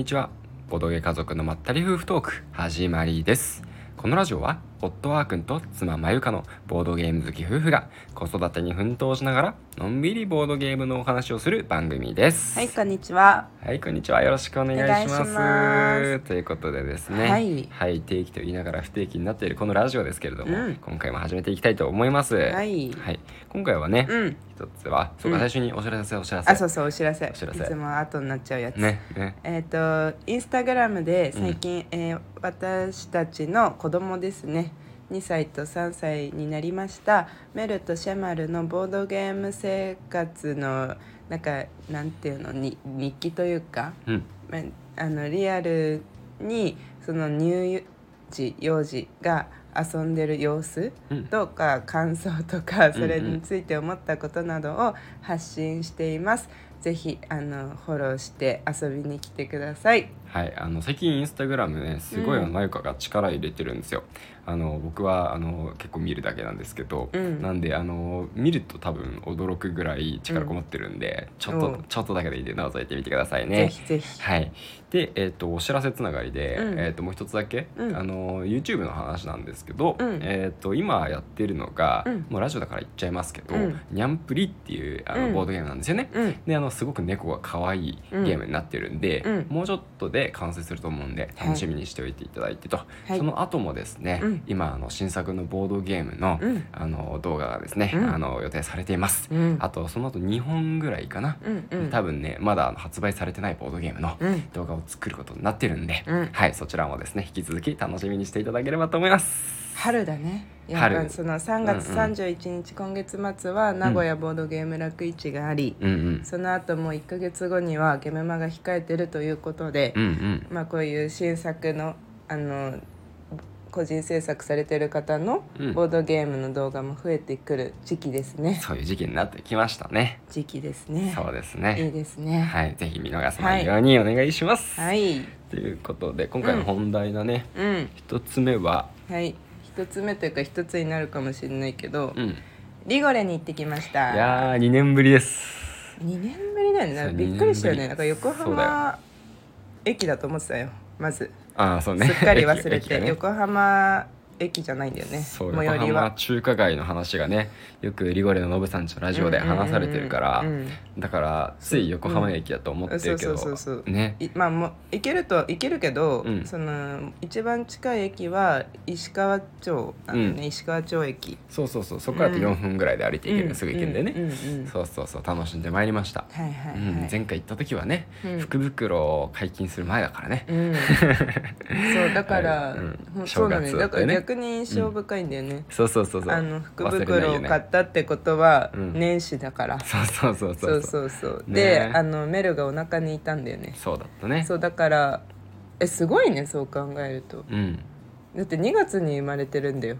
にちは。ボドゲ家族のまったり夫婦トーク始まりです。このラジオは夫ワー君と妻まゆかのボードゲーム好き夫婦が子育てに奮闘しながらのんびりボードゲームのお話をする番組ですはい、こんにちは。はい、こんにちは。よろしくお願いします。ということでですね、はい定期と言いながら不定期になっているこのラジオですけれども、うん今回も始めていきたいと思います。はい今回はね、うん。一つは、そうか、うん最初にお知らせお知らせ。あ、そうそう、お知らせ。お知らせいつも後になっちゃうやつ。ね、ね。えっ、と、インスタグラムで最近、えー私たちの子供ですね。2歳と3歳になりましたメルとシェマルのボードゲーム生活のなんかなんていうのに日記というかうん、まあのリアルにその乳児幼児が遊んでる様子うん。とか感想とかそれについて思ったことなどを発信しています。ぜひあのフォローして遊びに来てください。はい、あの最近インスタグラムねすごいうん。まゆかが力入れてるんですよ。あの僕はあの結構見るだけなんですけど、うん。なんであの見ると多分驚くぐらい力こもってるんで、ちょっとう。んちょっとだけでいいんで覗いてみてくださいね。ぜひぜひ。はい、で、えー、とお知らせつながりで、うん。えー、ともう一つだけ、うん。あの YouTube の話なんですけど、うん。えー、と今やってるのが、うん。もうラジオだから言っちゃいますけど、うん。ニャンプリっていうあの、うん。ボードゲームなんですよね。うん。であのすごく猫が可愛いゲームになってるんで、うん。もうちょっとで完成すると思うんで楽しみにしておいていただいてと、はい。その後もですね、うん。今あの新作のボードゲームの,、うん。あの動画がですね、うん。あの予定されています。うん。あとその後2本ぐらいかな、うんうん。多分ねまだ発売されてないボードゲームのうん。動画を作ることになってるんで、うん。はいそちらもですね引き続き楽しみにしていただければと思います。春だね。やっ春ぱその3月うんうん31日、今月末は名古屋ボードゲーム楽市があり、うんうんその後も1ヶ月後にはゲメマが控えてるということで、うんうんまあこういう新作のあの個人制作されてる方のうんボードゲームの動画も増えてくる時期ですね。そういう時期になってきましたね。時期ですね。そうですいいね。ですね。はい、ぜひ見逃さないようにお願いします。はい。ということで今回の本題だね、うん。一つ目は、はい。一つ目というか一つになるかもしれないけど、うん、いリゴレに行ってきました。やー2年ぶりです。2年ぶりだよね。びっくりしたよね。二なんか横浜駅だと思ってたよ。まず。ああそうね。すっかり忘れて、ね横浜駅じゃないんだよね。そう横浜最寄りは。中華街の話がねよくリゴレのノブさんちのラジオで話されてるから、うん。うんうんうんだからつい横浜駅だと思ってるけど、うん。そうそうそうそうねいまあもう行けると行けるけど、うん。その一番近い駅は石川町なん。だよね、うん。石川町駅そうそうそうそこからだと4分ぐらいで歩いていける、うん。すぐ行けるん。でね、うん。うん。うん。そうそうそう楽しん。でまいりました、はいはいうん。はい、前回行った時はね、うん。福袋を解禁する前だからね、うん、そうだから、はいうん。ほん。そうだね正月だったよねだから逆に印象深いんだよね、そうそうそうそう。あの福袋を買ったってことはうん。年始だから、そうそうそうそそう。うそそううそう。ね。であのメルがお腹にいたんだよね。そうだったね。そうだからえすごいねそう考えると。うん。だって2月に生まれてるんだよ、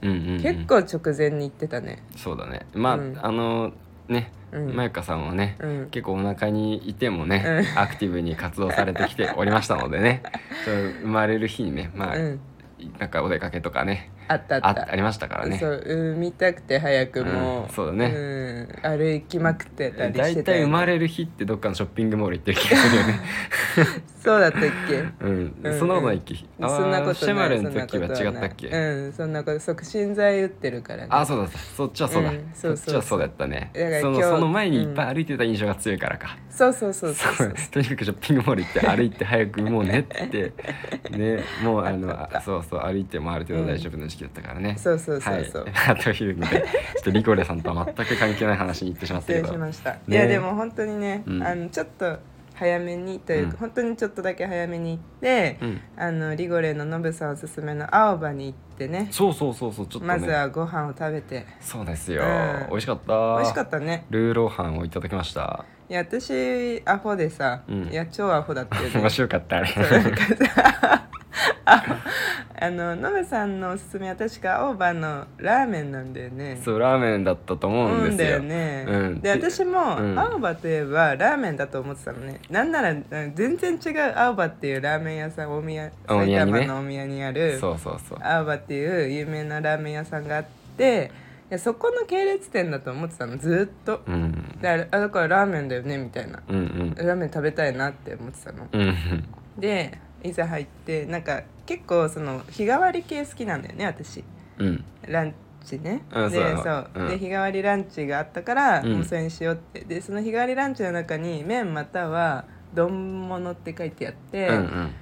うんうん、うん、結構直前に言ってたね。そうだね。まあ、うん。あのねうん。まゆかさんはね、うん。結構お腹にいてもね、アクティブに活動されてきておりましたのでね。そう生まれる日にねまあ、うんなんかお出かけとかね。あったああった。ありましたからね。そう産みたくて早くも。うんそうだね。うん。歩きまくってたり大してたよね。体生まれる日ってどっかのショッピングモール行ってる気がするよね。そうだったっけ？うん、うんそん。なことないっけあーそんなことない。シェマルの時は違ったっけ、うんそんなこと促進剤打ってるからね。あそうだそっちはそうだ、うんそそうそう。そうっちはそうだったね。だから今日そのその前にいっぱい歩いてた印象が強いからか、そうそう そうそうそう。とにかくショッピングモール行って歩いて早くもうねって。ねもうあのあそうそう歩いてもある程度大丈夫な時期だったからね、そうそうそうそう。はい、というのでちょっとリコレさんとは全く関係ない話に行ってしまった失けど。礼しました、ね。いやでも本当にね、うん。あのちょっと早めにというか、うん。本当にちょっとだけ早めに行って、うん。あのリゴレのノブさんおすすめの青葉に行ってね。そうそうそうそうちょっとね。まずはご飯を食べて。そうですよ、うん。美味しかった。美味しかったね。ルーローハンをいただきました。いや私アホでさ、うん。いや超アホだったよね。面白かった。あれああのノブさんのおすすめは確か青葉のラーメンなんだよね。そうラーメンだったと思うんですよ、だよね、うん。で私もうん。青葉といえばラーメンだと思ってたのね。なんならうん全然違う青葉っていうラーメン屋さん大宮埼玉の大宮にあるそうそうそう。青葉っていう有名なラーメン屋さんがあってやそこの系列店だと思ってたのずーっと。うん。であれあだからラーメンだよねみたいな。うんうん。ラーメン食べたいなって思ってたの。うん。でいざ入ってなんか結構その日替わり系好きなんだよね私。うん。ランチね。うんでそうだそう、うん。で日替わりランチがあったから、うん。もうそれにしようって。でその日替わりランチの中に麺または丼物って書いてあって、うん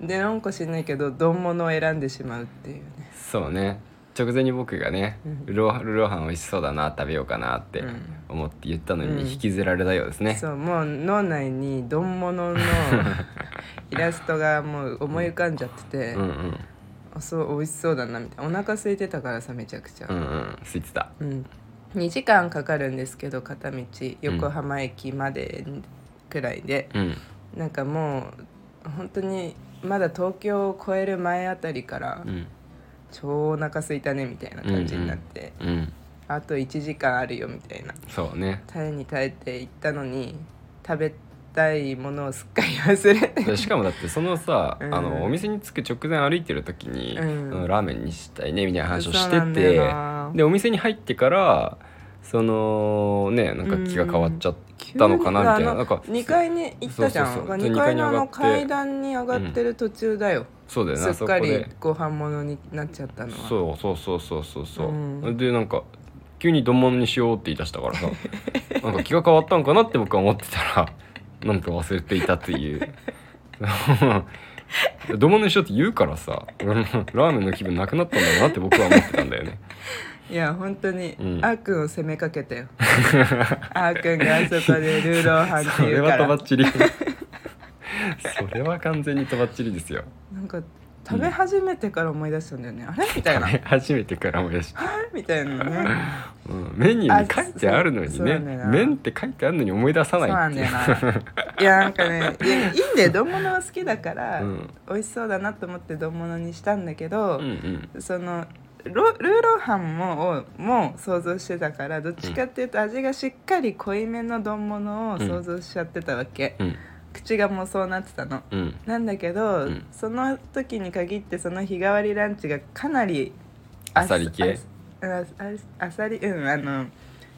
うん。でなんか知んないけど丼物を選んでしまうっていうね。そうね。直前に僕がねうん。ルロールローハン美味しそうだな食べようかなってうん思って言ったのうん。に引きずられたようですね。そうもう脳内に丼物の イラストがもう思い浮かんじゃってて、うんうん。あそう美味しそうだなみたいな。お腹空いてたからさめちゃくちゃ、うんうん。ついてた。うん、2時間かかるんですけど片道横浜駅までくらいで、うん。なんかもう本当にまだ東京を越える前あたりからうん。超お腹空いたねみたいな感じになって、うんあと1時間あるよみたいな。そうね。耐えに耐えて行ったのに食べたいものをすっかり忘れて。でしかもだってそのさ、うん。あのお店に着く直前歩いてる時に、うん。ラーメンにしたいねみたいな話をしててでお店に入ってからそのねなんか気が変わっちゃったのかなみたいな,、なんか2階に行ったじゃん。そうそうそう2階のあの二階階段に上がってる途中だよ、そうだよなすっかりご飯物になっちゃったのは。そうそうそうそうそうそう、うん。でなんか急に丼物にしようって言い出したからさ なんか気が変わったんかなって僕は思ってたらなんか忘れていたっていう。丼物にしようって言うからさラーメンの気分なくなったんだなって僕は思ってたんだよね。いや本当に、うん。あーくんを責めかけたよ。あーくんがあそこでルーローハンってそれは言うからとばっちり。それは完全にとばっちりですよ。なんか食べ始めてから思い出したんだよね、あれ？みたいな。初めてから思い出した、みたいなね。うん、メニューに書いてあるのにね。麺って書いてあるのに思い出さなっていう。ないんだよな。いやなんかねいやいいんだよ。丼物は好きだから、うん。美味しそうだなと思って丼物にしたんだけど、うんうん。そのロルーローハンもをも想像してたからどっちかっていうと味がしっかり濃いめの丼物を想像しちゃってたわけ、うん口がもうそうなってたの。うん。なんだけど、うん。その時に限ってその日替わりランチがかなりあっさり系？ああああさりうんあの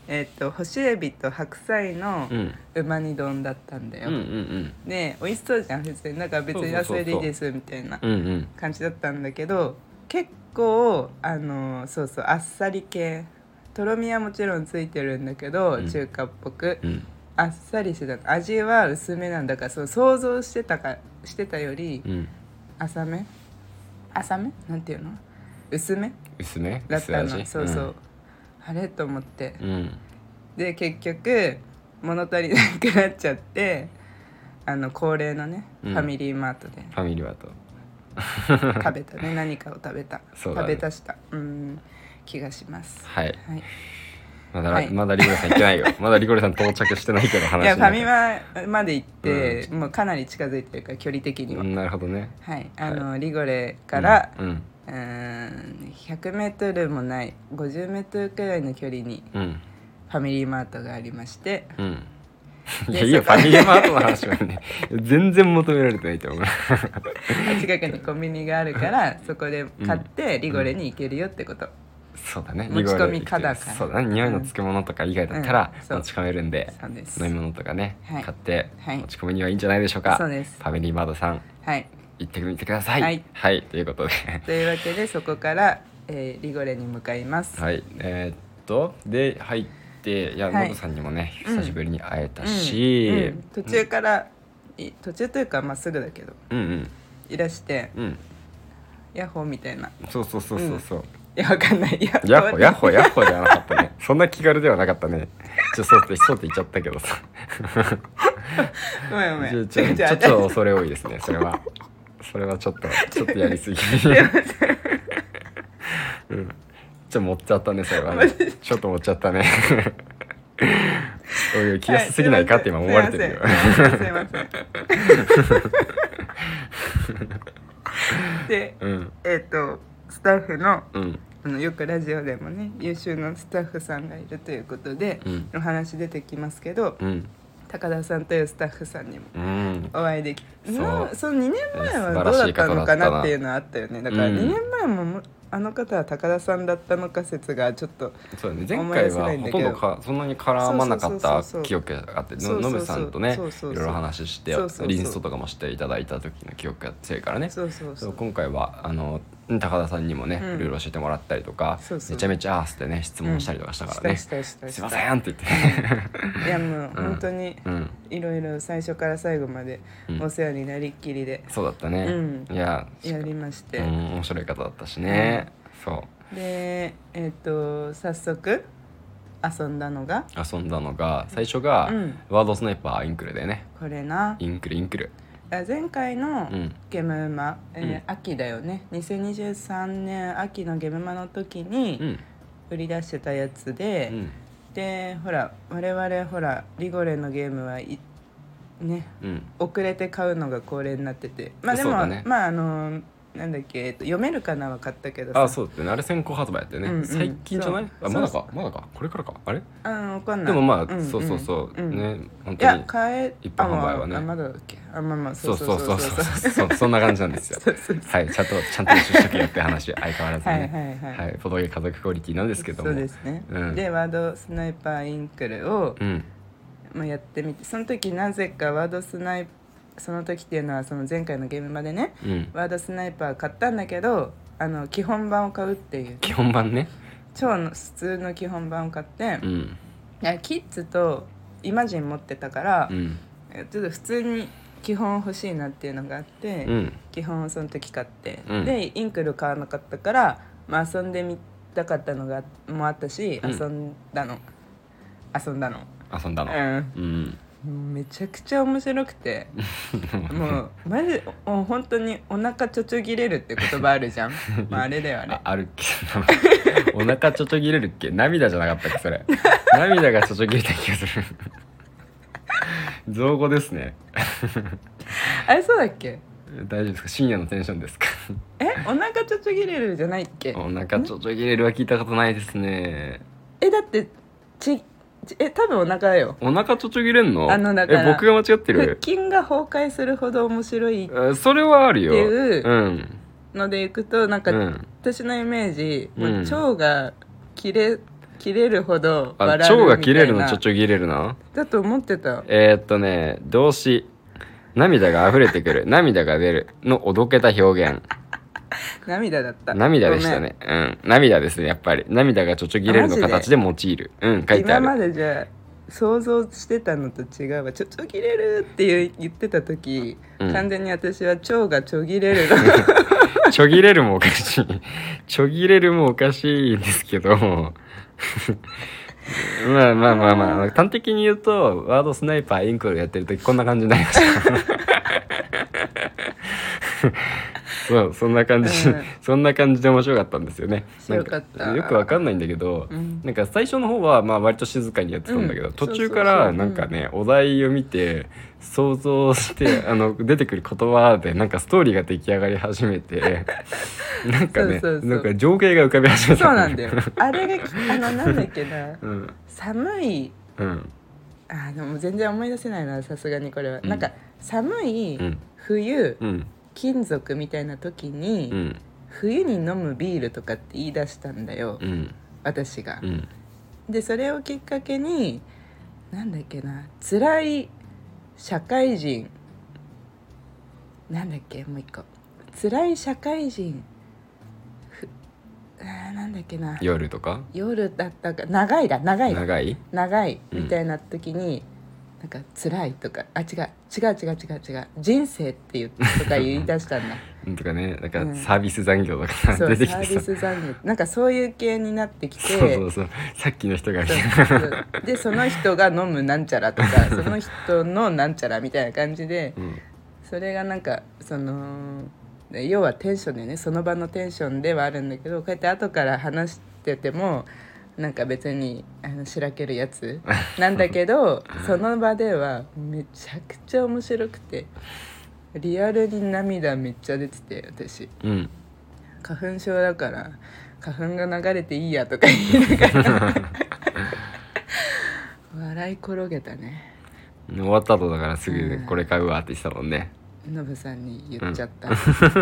えっ、と干しエビと白菜のうま煮丼だったんだよ、うんうんで美味しそうじゃん普通に。だから別にそうそうそう。そう野菜でいいですみたいな感じだったんだけど結構あのそうそうあっさり系。とろみはもちろんついてるんだけど、うん。中華っぽく、うんあっさりしてた。味は薄めなんだからそう想像してたかしてたよりうん。浅め？浅め？なんていうの？薄め？薄め？だったの。そうそう、あれ？と思って。うん、うんで結局物足りなくなっちゃってあの恒例のね、うん。ファミリーマートで。ファミリーワート。食べたね。何かを食べた、ね。食べたした。うん。気がします。はい。はいまだ、はい。まだリゴレさん行ってないよ。まだリゴレさん到着してないけど話いやファミにマまで行って、もうかなり近づいてるから距離的には、うんなるほどね。はい。あの、リゴレから、うん。うーん 100m もない 50m くらいの距離にうん。ファミリーマートがありまして。うん。いでやいいよ。ファミリーマートの話はね 全然求められてないと思う。近くにコンビニがあるからそこで買ってリゴレに行けるよってこと、そうだね。持ち込み可だから。そうだね。匂いのつくものとか以外だったら持ち込めるんで、そうです。飲み物とかね、はい。買ってはい。持ち込みにはいいんじゃないでしょうか。そうです。ファミリーマートさんはい。行ってみてください。はい、ということで。というわけでそこから、えーリゴレに向かいます、はい。えーっとで入っていやはい。ノブさんにもねうん。久しぶりに会えたうん。し、うん。途中から、い途中というかまっすぐだけどうんうん。いらしてうん。ヤッホーみたいな。そうそうそうそうそう、いやわかんないヤヤッホヤッホヤッホではなかったね そんな気軽ではなかったね。ちょそうってそうって言っちゃったけどさ。ごめんごめん。ちょちょちょっと恐れ多いですねそれは。それはちょっとちょっとやりすぎ。うん。ちょっと持っちゃったねそれはね。ちょっと持っちゃったね。おいおい気安すぎないかって今思われてるよ、すいません。すいません。でうん。えっ、とスタッフのうんあのよくラジオでもね優秀なスタッフさんがいるということで、うん。お話出てきますけど、うん。高田さんというスタッフさんにもうん。お会いできそう。なその2年前はどうだったのかなっていうのはあったよね。だからうん2年前ももあの方は高田さんだったのか説がちょっとそうだね前回はほとんどかそんなに絡まなかった記憶があってそうそうそう。ののぶさんとねいろいろ話してリンストとかもしていただいた時の記憶が強いからね。そうそうそう。そう今回はあの高田さんにもね、うん。いろいろ教えてもらったりとかそうそう。めちゃめちゃアースでね質問したりとかしたからね、すいませんって言って。いやもう本当にうん。いろいろ最初から最後までうん。お世話になりっきりで。そうだったね、うん。いややりまして、うん、面白い方だったしね、そう。でえっ、と早速遊んだのが？遊んだのが最初が、うん。ワードスナイパーインクルでね。これな。インクルインクルあ前回のうん。ゲームマ、えーうん。秋だよね。2023年秋のゲームマの時にうん。売り出してたやつで、うん。でほら我々ほらリゴレのゲームはいねうん。遅れて買うのが恒例になってて。まあでも、そうだね。まああのなんだっけ、えっと、読めるかなは買ったけどさ。あそうだってね。あれ先行発売やってね、うんうん。最近じゃない？そう。あまだそかまだか？これからか？あれ？あわかんない。でもまあ、んんそうそうそう、んね。本いや当に買え一般販売はね。あまだだっけ？あまあまあそそううそそそううそううそうそう。そんな感じなんですよ。そうそうはいちゃんとちゃんと練習しとけよって話相変わらずね。はいはいはい。はいポトゲ家族クオリティなんですけども。そうですね、うん。でワードスナイパーインクルを、うん。まあ、やってみてその時なぜかワードスナイその時っていうのはその前回のゲームまでねうん。ワードスナイパー買ったんだけどあの基本版を買うっていう。基本版ね。超の普通の基本版を買って、いうん。やキッズとイマジン持ってたからう、ん。ちょっと普通に基本欲しいなっていうのがあって、うん。基本をその時買って、うん。でインクル買わなかったから、まあ、遊んでみたかったのがもあったし、うん。遊んだの。遊んだの。遊んだの。うん。うんめちゃくちゃ面白くて。もうマジもう本当にお腹ちょちょぎれるって言葉あるじゃん。まああれだよあれ。ああるっけ？お腹ちょちょぎれるっけ？涙じゃなかったっけそれ。涙がちょちょぎれた気がする。造語ですね。あれそうだっけ？大丈夫ですか？深夜のテンションですか？え？お腹ちょちょぎれるじゃないっけ？お腹ちょちょぎれるは聞いたことないですね。えだってちちえ多分お腹だよ。お腹ちょちょぎれんの？あのだからえ僕が間違って腹る筋が崩壊するほど面白い。えそれはあるよ。っていううん。のでいくとなんか、うん。私のイメージ、うん。腸が切れ切れるほどあ笑うみたいな。腸が切れるのちょちょぎれるな？だと思ってた。えー、っとね動詞。涙が溢れてくる。涙が出るのおどけた表現 涙だった。涙でしたね。うん。涙ですねやっぱり。涙がちょちょぎれるの形で用いる。うん書いて今まあるでじゃあ想像してたのと違うわ。ちょちょぎれるって言ってた時、うん。完全に私は腸がちょぎれるの。ちょぎれるもおかしい。ちょぎれるもおかしいんですけど。まあまあまあまあ。端的に言うとワードスナイパーインクルやってる時こんな感じになりましたそうそんな感じ、うん。そんな感じで面白かったんですよね。よくわかんないんだけど、うん。なんか最初の方はまあ割と静かにやってたんだけど、うん。途中からなんかね、お題を見て想像して あの出てくる言葉でなんかストーリーが出来上がり始めて なんかねなんか情景が浮かび始めた。そうなんだよ。あれがあのなんだっけな。うん。寒い。うん。あでも全然思い出せないなさすがにこれは、うん。なんか寒いうん。冬、うん金属みたいな時に、うん。冬に飲むビールとかって言い出したんだよ、うん。私が。う。ん。でそれをきっかけになんだっけな辛い社会人なんだっけもう一個。辛い社会人ふあーなんだっけな。夜とか？夜だったか長いだ長い。だ長い？長い。うん。みたいな時に、なんか辛いとかあ違う違う違う違う違う人生って言うとか言い出したんだ。うん。とかねなんかうん。サービス残業とか出てきサービス残業。なんかそういう系になってきて。そうそうそう。さっきの人がでその人が飲むなんちゃらとか その人のなんちゃらみたいな感じでうん。それがなんかそので要はテンションでね。その場のテンションではあるんだけどこうやって後から話しててもなんか別にあのしらけるやつ。なんだけどその場ではめちゃくちゃ面白くてリアルに涙めっちゃ出てて私。うん。花粉症だから花粉が流れていいやとか言いながら。笑い転げたね。終わった後だからすぐうんこれ買うわって言ってたもんねノブさんに言っちゃった、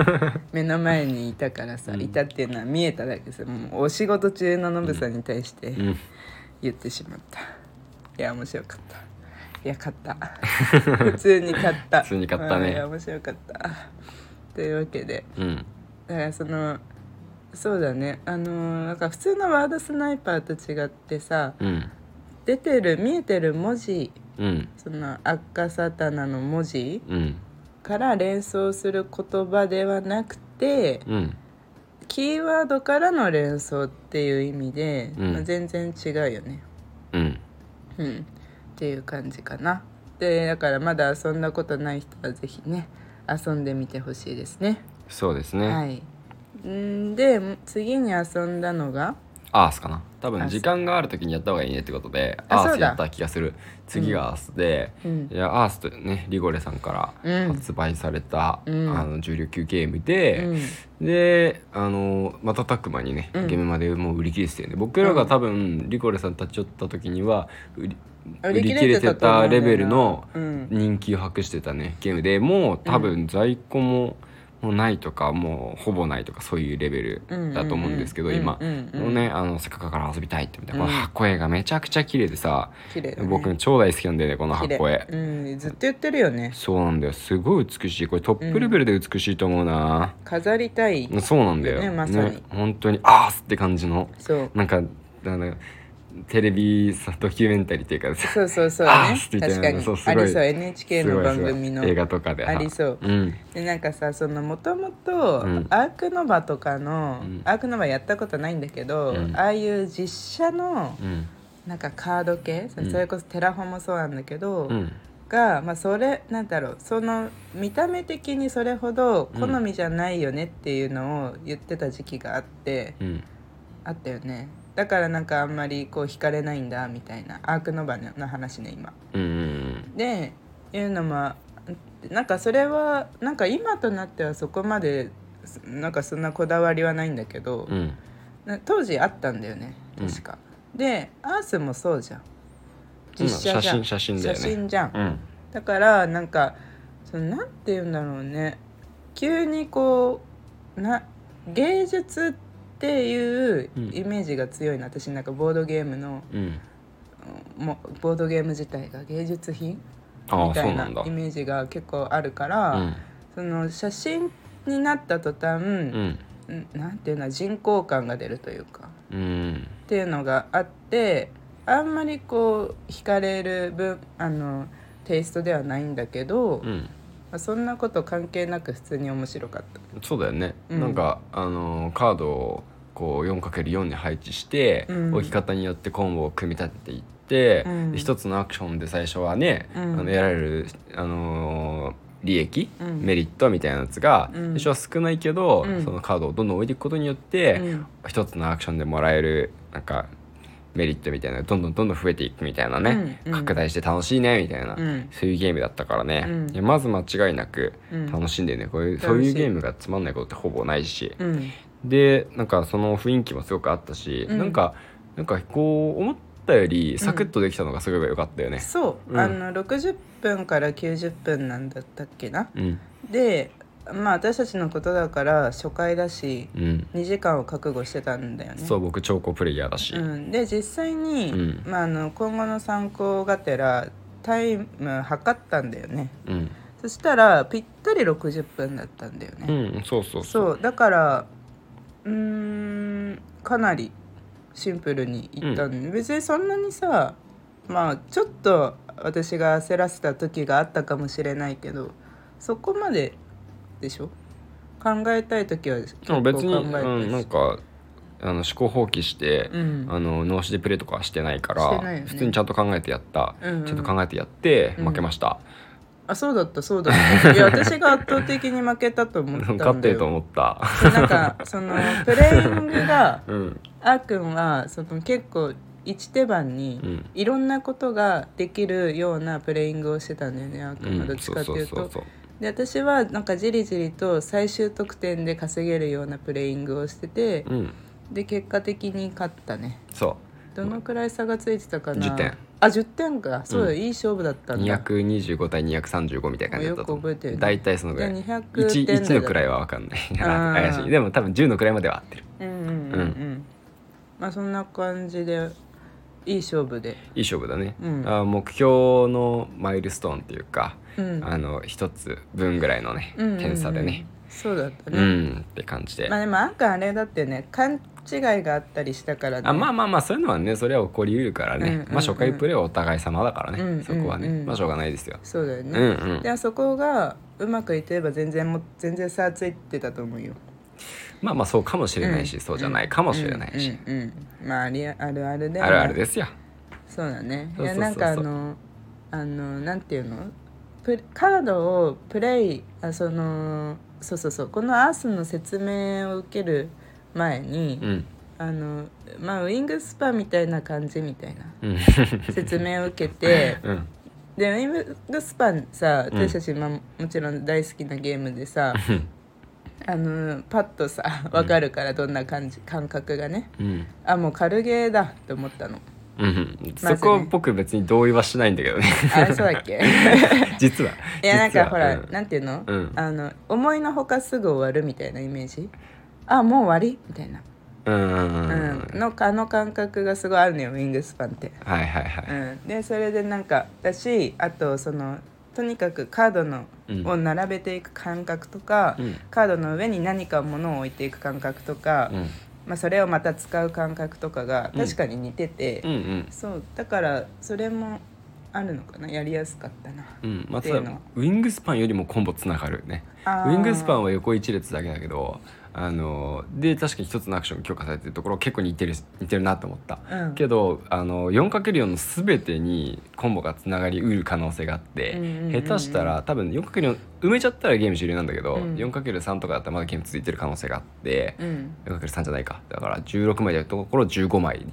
目の前にいたからさ、うん。いたっていうのは見えただけさもうお仕事中のノブさんに対してうん。言ってしまった、いや面白かった。いや勝った。普通に勝った。普通に勝ったね。うんいや面白かった。というわけでうん。だからそのそうだね。あのーなんか普通のワードスナイパーと違ってさうん。出てる見えてる文字うん。その赤サタナの文字うんから連想する言葉ではなくてうん。キーワードからの連想っていう意味で、うん。まあ全然違うよね。うん。うん。っていう感じかな。でだからまだ遊んだことない人はぜひね遊んでみてほしいですね。そうですね、はい。んで次に遊んだのがアースかな。多分時間がある時にやった方がいいねってことでアースやった気がする。次がアースで、うん。いやアースとねリゴレさんからうん。発売された、うん。あの重量級ゲームで、うん。であの瞬く間にね、うん。ゲームまでもう売り切れてたよね僕らが多分、リコレさん立ち寄った時には売り売り切れてたレベルのうん。人気を博してたねゲームで。もう多分在庫ももうないとかもうほぼないとかそういうレベルだと思うんですけど、うんうん今うん。うねあのせっかくだから遊びたいってみたいな、うん。この箱絵がめちゃくちゃ綺麗でさ、綺麗だね。僕超大好きなんだよねこの箱絵うんずっと言ってるよね。そうなんだよ。すごい美しい。これトップレベルで美しいと思うな、飾りたい。そうなんだよ、ねまさに。本当にアースって感じの。そう。なんかあのテレビさドキュメンタリーっていうかさそうそうそうね。確かに。ありそう。NHK の番組の。映画とかで。ありそう。うん。でなんかさそのもともとうん。アークノバとかの、うん。アークノバやったことないんだけど、うん。ああいう実写のうん。なんかカード系、そうん。それこそテラフォもそうなんだけど、うん。が、まあ、それなんだろうその見た目的にそれほど好みじゃないよねっていうのを言ってた時期があって、うん。あったよねだからなんかあんまりこう惹かれないんだみたいなアークノバの話ね今。うんうんでいうのもなんかそれはなんか今となってはそこまでなんかそんなこだわりはないんだけど、うん。な当時あったんだよね確か、でアースもそうじゃん。実写じゃん、うん写真写真だよね。写真じゃん、うん。だからなんかそのなんて言うんだろうね。急にこうな芸術っていううん。イメージが強いな、私なんかボードゲームのうん。もボードゲーム自体が芸術品ああみたいなイメージが結構あるから、うん。その写真になった途端、うん。んなんていうのは人工感が出るというか。うん。っていうのがあってあんまりこう惹かれる分あのテイストではないんだけど、まうんあ、そんなこと関係なく普通に面白かった。そうだよね、うん。なんかあのーカードをこう 4×4 に配置して、うん。置き方によってコンボを組み立てていって、うん。で一つのアクションで最初はね、うん。あの得られる、あのー利益、うん。メリットみたいなやつが、うん。最初は少ないけど、うん。そのカードをどんどん置いていくことによって、うん。一つのアクションでもらえるなんかメリットみたいなどんどんどんどん増えていくみたいなね、うんうん。拡大して楽しいねみたいな、うん。そういうゲームだったからね、うん。まず間違いなくうん。楽しんでねこういうそういうゲームがつまんないことってほぼないし、うん。でなんかその雰囲気もすごくあったし、うん。なんかなんかこう思ったよりサクッとできたのがすごい良かったよね。そう、うん。あの60分から90分なんだったっけな？うん。でまあ私たちのことだから初回だしうん。2時間を覚悟してたんだよね。そう僕超高プレイヤーだし、うん、で実際に、うん。まあ、あの今後の参考がてらタイム測ったんだよね。うん。そしたらぴったり60分だったんだようね、ん、そうそうそう。そうだからうーんかなりシンプルにいったん。で、別にそんなにさまあちょっと私が焦らせた時があったかもしれないけどそこまででしょ？考えたい時は結でも構考え別に、うん、なんかあの思考放棄して、うん。あの脳死でプレイとかはしてないからね。普通にちゃんと考えてやった、うんうん。ちゃんと考えてやってうん。負けました、あそうだったそうだった。いや私が圧倒的に負けたと思ったんだよ。勝ってると思った。でなんかそのプレイングが うん。あーくんはその結構一手番にうん。いろんなことができるようなプレイングをしてたんだよねあーくんはどっちかっていうと。そうそうそうで私はなんかじりじりと最終得点で稼げるようなプレイングをしててそううん。で結果的に勝ったね。そどのくらい差がついてたかな？10点あ10点か。そうだ、いい勝負だったんだ。225対235みたいな感じだった。と思うよく覚えてるね。大体そのぐらい。じゃあ 1, 200点1の位は分かんない。あー。怪しい。でも多分10の位までは合ってる。うんうんうん。うん。まあそんな感じでいい勝負で。いい勝負だね、うん。あ目標のマイルストーンっていうか、うん。あの一つ分ぐらいのね、うんうんうん。点差でね。そうだったうん、ね、って感じで、まあでもあんかあれだってね勘違いがあったりしたからね。あまあまあまあそういうのはねそれは起こりうるからね、うんうんうん。まあ初回プレーはお互い様だからね、うんうんうん。そこはね。まあしょうがないですよ、そうだようんね、うん。でもそこがうまくいってれば全然も全然差ついてたと思うよまあまあそうかもしれないし、うん。そうじゃないかもしれないし、うんうんうんまあありあるあるで。あるあるですよ。そうだね。そうそうそうそう。いやなんかあのあのなんていうの？プカードをプレイあそのそうそうそう。このアースの説明を受ける前に、うん。あのまあウィングスパみたいな感じみたいなうん。説明を受けて うん。でウィングスパンさうん私たち、まあ、もちろん大好きなゲームでさあのパッとさ分かるからどんな感じ感覚がね。うん。あもう軽ゲーだって思ったの。うん。そこ僕別に同意はしないんだけどね。あれそうだっけ？実は。いやなんかほら、うん。なんていうの,、うん。あの思いのほかすぐ終わるみたいなイメージ？あもう終わり？みたいな、うんうんうんううんん。のあの感覚がすごいあるのよウィングスパンって、はいはいはい、うん、でそれでなんかだしあとそのとにかくカードの、うん。を並べていく感覚とか、うん。カードの上に何か物を置いていく感覚とか、うん。まあ、それをまた使う感覚とかが確かに似てて、うんうん。そうだからそれもあるのかな？やりやすかったな。うん。まあ、ウィングスパンよりもコンボつながるね。ウィングスパンは横一列だけだけどあので確かに一つのアクションが強化されてるところ結構似てる似てるなと思った、うん。けどあの 4×4 の全てにコンボがつながりうる可能性があって、うんうんうんうん下手したら多分 4×4 埋めちゃったらゲーム終了なんだけど、うん。4×3 とかだったらまだゲーム続いてる可能性があって、うん、4×3 じゃないか。だから16枚でやるところ15枚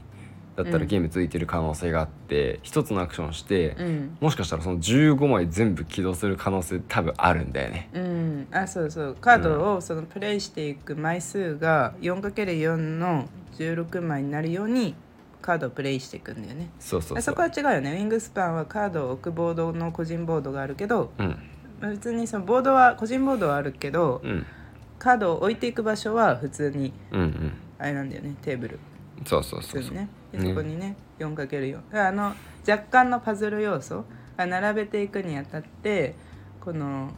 だったうん。らゲーム続いてる可能性があって一つのアクションをして、うん。もしかしたらその15枚全部起動する可能性多分あるんだよね。うん、あそうそう。カードをそのプレイしていく枚数が 4×4 の16枚になるようにカードをプレイしていくんだよね。そうそうそう。あそこは違うよね。ウィングスパンはカードを置くボードの個人ボードがあるけどうん。別にそのボードは個人ボードはあるけどうん。カードを置いていく場所は普通にうんうん。あれなんだよね。テーブルそうそうそうそう。ね。そこにね 4×4 あの若干のパズル要素。が並べていくにあたってこの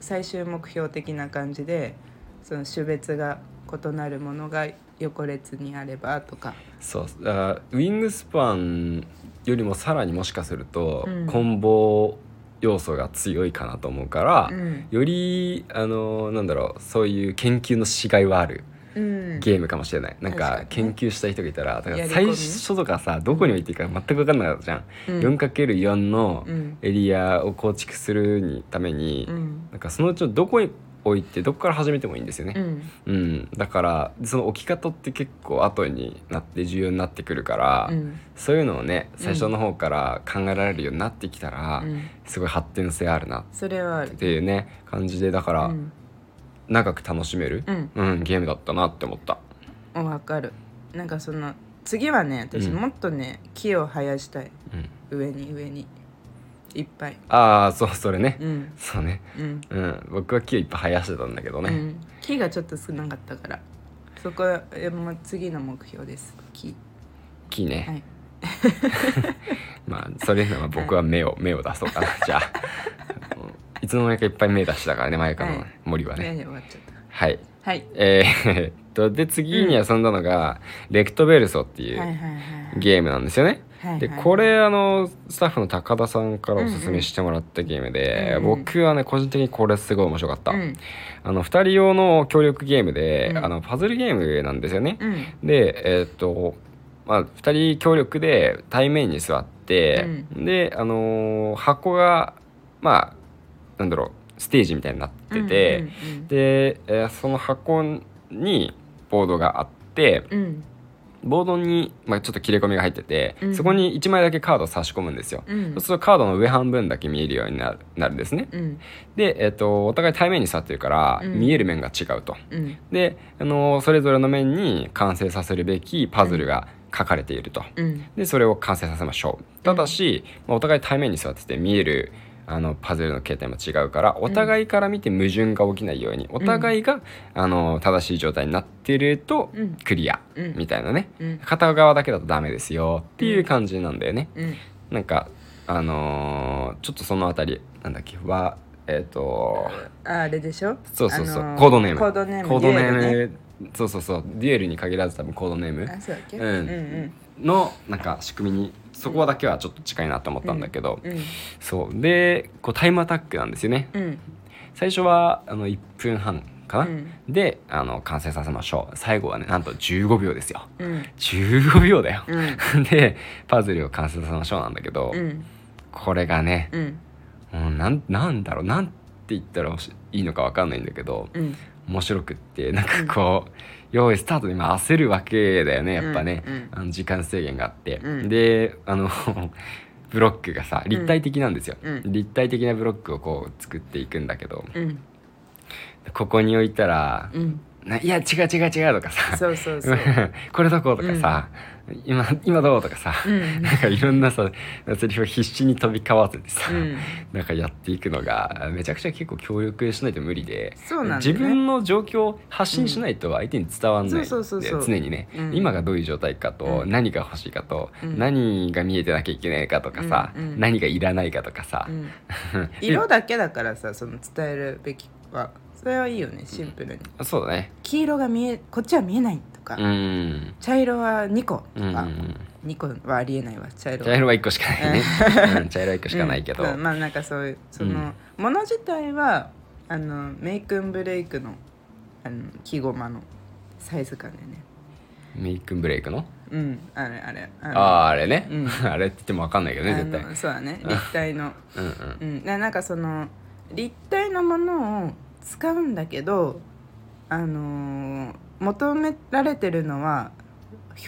最終目標的な感じでその種別が異なるものが横列にあればとか。そう。だウィングスパンよりもさらにもしかすると、うん。コンボ要素が強いかなと思うから、うん。よりあのなんだろうそういう研究のしがいはある。うんゲームかもしれない、なんか研究した人がいたらだから最初とかさどこに置いていいか全く分かんなかったじゃん、うん。4×4 のうん。エリアを構築するにために、うん。なんかそのうちのどこに置いてどこから始めてもいいんですよね、うん。うん、だからその置き方って結構後になって重要になってくるから、うん。そういうのをね最初の方から考えられるようになってきたら、うん。すごい発展性あるなっそれはある。ていうね感じでだから、うん長く楽しめる、うん。うんゲームだったなって思った。わかる。なんかその次はね私うん。もっとね木を生やしたい。うん、上に上に。いっぱい。ああそうそれね、うん。そうね、うん。うん、僕は木をいっぱい生やしてたんだけどね、うん、木がちょっと少なかったから。そこはえもう次の目標です。木。木ね、はい まあそれなら僕は目を目を出そうかな。じゃあうんいつの間にかいっぱい目出したからね前からの森はね。ね終わっちゃった。はい。はい。えー、っとで次に遊んだのが、レクトベルソっていうはいはいはいゲームなんですよね、はいはいでこれあのスタッフの高田さんからおすすめしてもらったゲームで、うん。うん僕はね個人的にこれすごい面白かった、うん。あの2人用の協力ゲームで、うん。あのパズルゲームなんですよね、うん。でえーっとまあ2人協力で対面に座って、であのー箱がまあなんだろうステージみたいになってて、うんうんで、えーその箱にボードがあってうん。うんボードに、まあ、ちょっと切れ込みが入ってて、うん。そこに1枚だけカードを差し込むんですよ、うん。そうするとカードの上半分だけ見えるようになるなるんですね。うん。で、えー、とお互い対面に座ってるから、うん。見える面が違うと。うん。で、あのーそれぞれの面に完成させるべきパズルが書かれていると。うん。でそれを完成させましょう。ただし、まあお互い対面に座ってて見えるあのパズルの形態も違うからお互いから見て矛盾が起きないように、お互いがあの正しい状態になってるとうん。クリア、うん。みたいなね。うん。片側だけだとダメですよっていう感じなんだよね、うん。なんかあのーちょっとそのあたりなんだっけはえっ、とああれでしょ？そうそうそう、あのコードネーム。コードネームコードネームそうそうそう。デュエルに限らず多分コードネーム。あそうだっけ？うん。うんのなんか仕組みにそこだけはちょっと近いなと思ったんだけど、うんそう。でこうタイムアタックなんですよね。うん。最初はあの1分半かな、うん。であの完成させましょう。最後はねなんと15秒ですよ。うん。15秒だよ、うん。でパズルを完成させましょうなんだけど、うん。これがね、うん。もうなんなんだろう？なんて言ったらいいのかわかんないんだけど。うん面白くってなんかこう、用意スタートで今焦るわけだよねやっぱね、あの時間制限があって、うん。であの ブロックがさ立体的なんですよ、うん。立体的なブロックをこう作っていくんだけど。うん。ここに置いたらうん「ないや違う違う違う」とかさ。これどことかさ、今今どうとかさ、うん。なんかいろんなさセリフを必死に飛び交わせてさ、うん。なんかやっていくのがめちゃくちゃ結構協力しないと無理でね。自分の状況を発信しないと相手に伝わんない常にね、うん。今がどういう状態かと、うん。何が欲しいかと、うん。何が見えてなきゃいけないかとかさ、何がいらないかとかさう、ん。色だけだからさその伝えるべきはそれはいいよねシンプルに。そうだね。黄色が見えこっちは見えないとか、うん。茶色は2個とか、うんうん2個はありえないわ。茶色茶色は1個しかないね、うん茶色は1個しかないけど、うん。まあなんかそういうその、うん。もの自体はあのメイクンブレイクのあの木駒のサイズ感でね。メイクンブレイクの？うん。あれあれ。ああのああれね、うん。あれって言っても分かんないけどね絶対。そうだね。立体の。うんうん。うん。ななんかその立体のものを使うんだけどあのー求められてるのは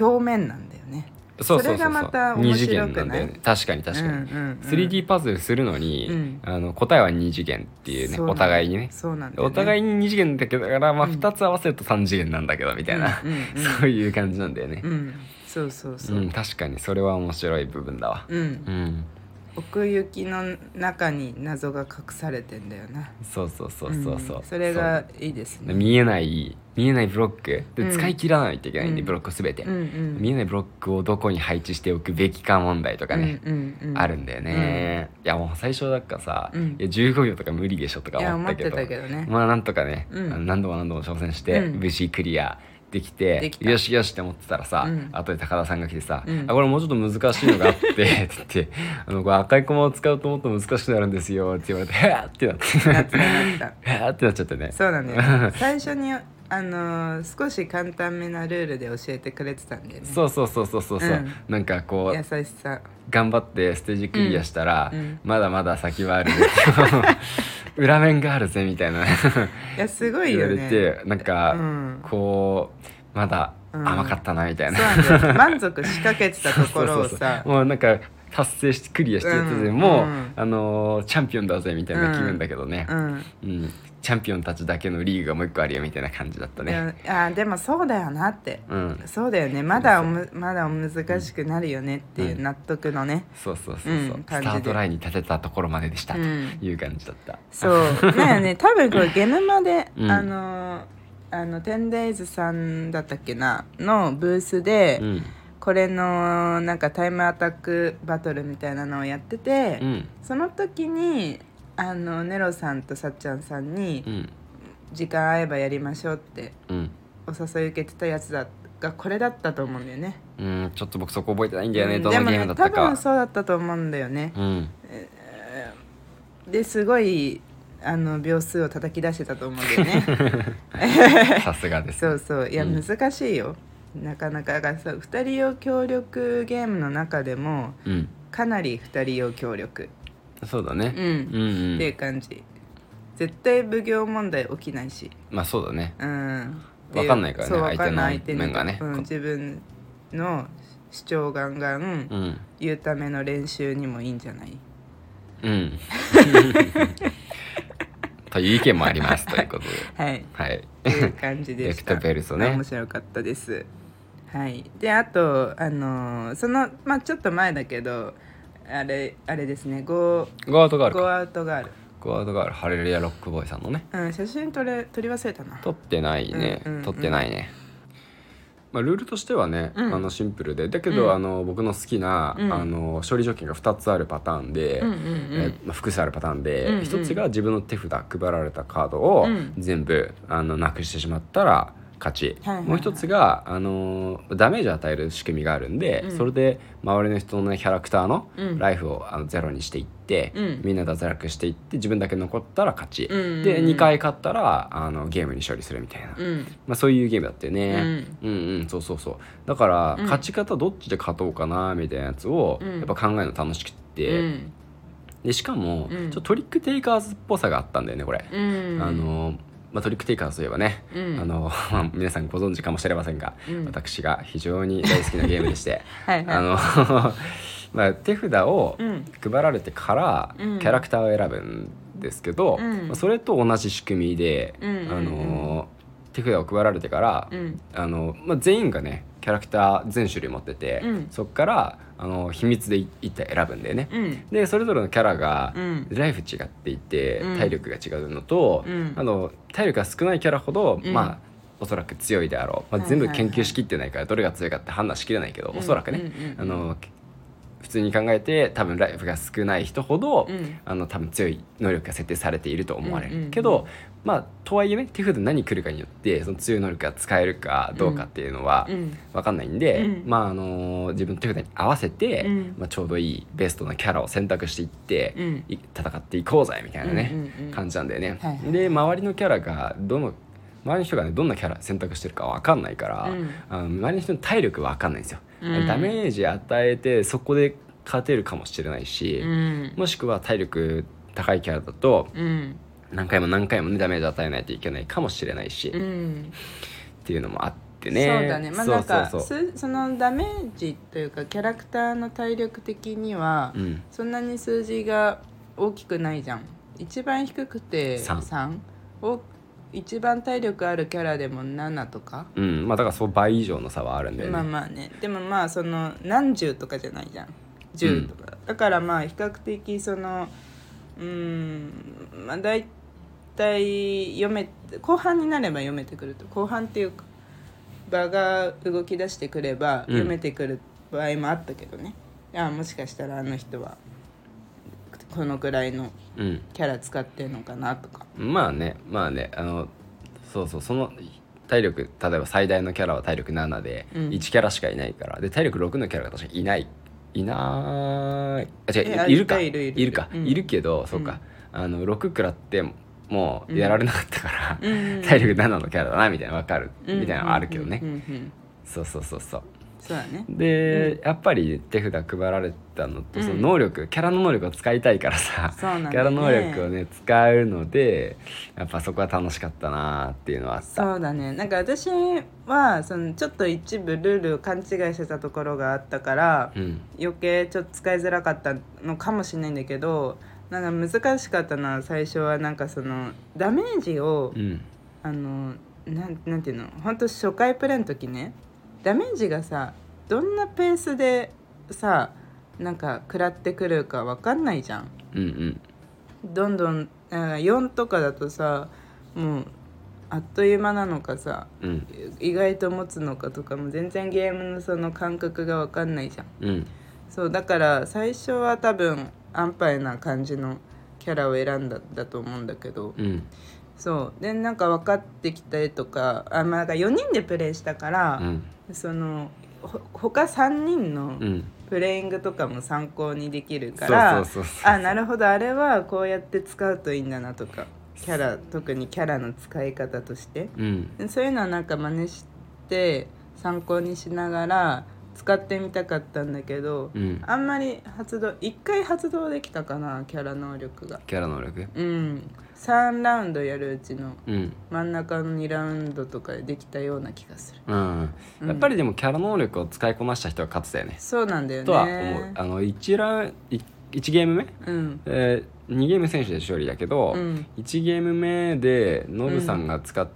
表面なんだよね。そうそうそうそう。それがまた面二次元なんだよね。確かに確かに、うんうんうん 3D パズルするのに、うん。あの答えは2次元っていうねお互いにね。そうなんね。お互いに2次元だけどだから、まあ、うん。2つ合わせると3次元なんだけどみたいな、うんうんうん。そういう感じなんだよね。うん。そうそうそう。うん確かにそれは面白い部分だわ。うん。うん奥行きの中に謎が隠されてんだよな。そうそうそうそうそう、ん。それがいいですね。見えない見えないブロック。でうん。使い切らないといけないんで、うん。ブロックすべて、うんうん。見えないブロックをどこに配置しておくべきか問題とかね、うんうんうん。あるんだよね、いやもう最初だからさ、うん。いや15秒とか無理でしょとか思ったけど。まあなんとかね、何度も何度も挑戦して、うん。無事クリアできてよしよしって思ってたらさ、うん。後で高田さんが来てさ「うん。あこれもうちょっと難しいのがあって」って言って「あのこれ赤い駒を使うともっと難しくなるんですよ」って言われて「へーってなって。なっってなっちゃってね。そうなんだよ最初にあのー少し簡単めなルールで教えてくれてたんだよね。そうそうそうそうそうそう、うん。なんかこう優しさ。頑張ってステージクリアしたら、うん。うんまだまだ先はある裏面があるぜみたいな。いやすごい言われよねてなんか、うん。こうまだうん甘かったなみたいな、満足しかけてたところを そうそうさもうなんか達成してクリアしてるやもう、うん。あのーチャンピオンだぜみたいな気分だけどね、うん。うんチャンピオンたちだけのリーグがもう一個あるよみたいな感じだったね。あでもそうだよなって。うん、そうだよね。まだおむまだ難しくなるよねっていう納得のね、そうそうそうそう、うんスタートラインに立てたところまででしたとうんいう感じだった。そう。だよね。多分これゲムマで、うん。あのあの 10days さんだったっけなのブースで、うん。これのなんかタイムアタックバトルみたいなのをやってて、うん。その時にあのネロさんとさっちゃんさんにうん時間合えばやりましょうってうんお誘い受けてたやつだがこれだったと思うんだよね。うん、ちょっと僕そこ覚えてないんだよね、うんどのゲームだったかでもね多分。そうだったと思うんだよね。うん、ですごいあの秒数を叩き出してたと思うんだよね。さすがです。そうそういやうん難しいよ。なかなかがさ2人用協力ゲームの中でもうん、かなり2人用協力、そうだね。うん。うん、っていう感じ。絶対奉行問題起きないし。まあそうだね。うん。わかんないからねそうわかんない相手の相手の面がね。うん、自分の主張ガンガンうん、言うための練習にもいいんじゃない？うん。という意見もありますということで。はい。はい。っていう感じでした。エクトベルソね。面白かったです。はい。であとあのーそのまあちょっと前だけどあれあれですね。ゴー Go Out Girl か。 Go Out Girl Go Out Girl ハレルヤロックボーイさんのね。うん写真撮れ撮り忘れたな。撮ってないね、うんうんうん。撮ってないね、まあ、ルールとしてはね、うん。あのシンプルで。だけど、うん。あの僕の好きな、うん。あの処理条件が2つあるパターンで、うんうんうん。えーまあ、複数あるパターンで、うんうん。1つが自分の手札配られたカードをうん。全部あのなくしてしまったら勝ち、はいはいはい。もう一つが、あのーダメージを与える仕組みがあるんで、うん。それで周りの人の、ね、キャラクターのうん。ライフをあのゼロにしていって、うん。みんな脱落していって自分だけ残ったら勝ち、うん。うんうんで2回勝ったらあのゲームに勝利するみたいな、うん。まあ、そういうゲームだったよね、うん、うんそうそうそう。だから、うん。勝ち方どっちで勝とうかなみたいなやつを、うん。やっぱ考えるの楽しくって、うん。でしかも、うん。ちょっとトリックテイカーズっぽさがあったんだよねこれ、うん。あのまあ、トリックテイカーズといえばね、うん。あのまあ 皆さんご存知かもしれませんが、うん。私が非常に大好きなゲームでして はいはい。あの まあ手札をうん。配られてからうん。キャラクターを選ぶんですけど、うん。まあそれと同じ仕組みで、あの手札を配られてから、うん。あのまあ、全員がねキャラクター全種類持ってて、うん。そっからあの秘密で一体選ぶんだよね。うん。でそれぞれのキャラがうん。ライフ違っていて、うん。体力が違うのと、うん。あの体力が少ないキャラほど、うん。まあおそらく強いであろう、まあ、はい全部研究しきってないからどれが強いかって判断しきれないけど、おそらくね、うんうんうん。あの普通に考えて多分ライフが少ない人ほど、うん。あの多分強い能力が設定されていると思われる、けどまあとはいえね手札何来るかによってその強い能力が使えるかどうかっていうのはうん。分かんないんで、うん。まああの自分の手札に合わせて、うん。まあ、ちょうどいいベストなキャラを選択していって、戦っていこうぜみたいなね、感じなんだよね。はいはい。で周りのキャラがどの周りの人がねどんなキャラ選択してるか分かんないから、うん。あの周りの人の体力分かんないんですよ。うん。ダメージ与えてそこで勝てるかもしれないし、うん。もしくは体力高いキャラだとうん。何回も何回もねダメージ与えないといけないかもしれないし、っうん。ていうのもあってね。そうだね。まあなんかそのダメージというかキャラクターの体力的には、うん。そんなに数字が大きくないじゃん。一番低くて三。3お一番体力あるキャラでも7とか、うんまあだからそう倍以上の差はあるんだよね、まあまあね。でもまあその何十とかじゃないじゃん。10とか、だからまあ比較的そのうんまあ大体読め後半になれば読めてくると。後半っていうか場が動き出してくればうん。読めてくる場合もあったけどね、あもしかしたらあの人はこのくらいのうん。キャラ使ってんのかなとか。まあねまあねあのそうそうその体力例えば最大のキャラは体力7で、うん。1キャラしかいないから。で体力6のキャラが確かいない。いない。あ違ういるか。いるいるいる。か、うん。いるけどそうか、あの6食らってもうやられなかったから、うん。体力7のキャラだなみたいなの分かる、うん。みたいなのはあるけどね、うん。うん。うん。そうそうそうそう。そうだね。で、やっぱり手札配られたのとうん。その能力、キャラの能力を使いたいからさ、ね。キャラ能力をね使うのでやっぱそこは楽しかったなっていうのはあった。そうだね。なんか私はそのちょっと一部ルールを勘違いしてたところがあったから、うん。余計ちょっと使いづらかったのかもしれないんだけどなんか難しかったのは最初はなんかそのダメージを、うん。あのなんなんていうの本当初回プレイの時ねダメージがさどんなペースでさなんか食らってくるか分かんないじゃん。うんうん。どんどんあ4とかだとさもうあっという間なのかさうん。意外と持つのかとかも全然ゲームのその感覚が分かんないじゃん。うん。そうだから最初は多分安牌な感じのキャラを選んだんだと思うんだけど。うん。そう。でなんか分かってきたりとかあ、まあ、なんか4人でプレイしたから、うん。そのほ他3人のうんプレイングとかも参考にできるから、あなるほど。あれはこうやって使うといいんだなとかキャラ特にキャラの使い方として。うん。でそういうのはなんか真似して参考にしながら使ってみたかったんだけど、うん。あんまり発動1回発動できたかなキャラ能力が。キャラ能力？うん3ラウンドやるうちのうん。真ん中の2ラウンドとかでできたような気がする。うん、うん。やっぱりでもキャラ能力を使いこなした人は勝つだよね。そうなんだよね。とは思う。あの1ラウい1ゲーム目、うん。えー、2ゲーム選手で勝利だけど、うん。1ゲーム目でノブさんが使っ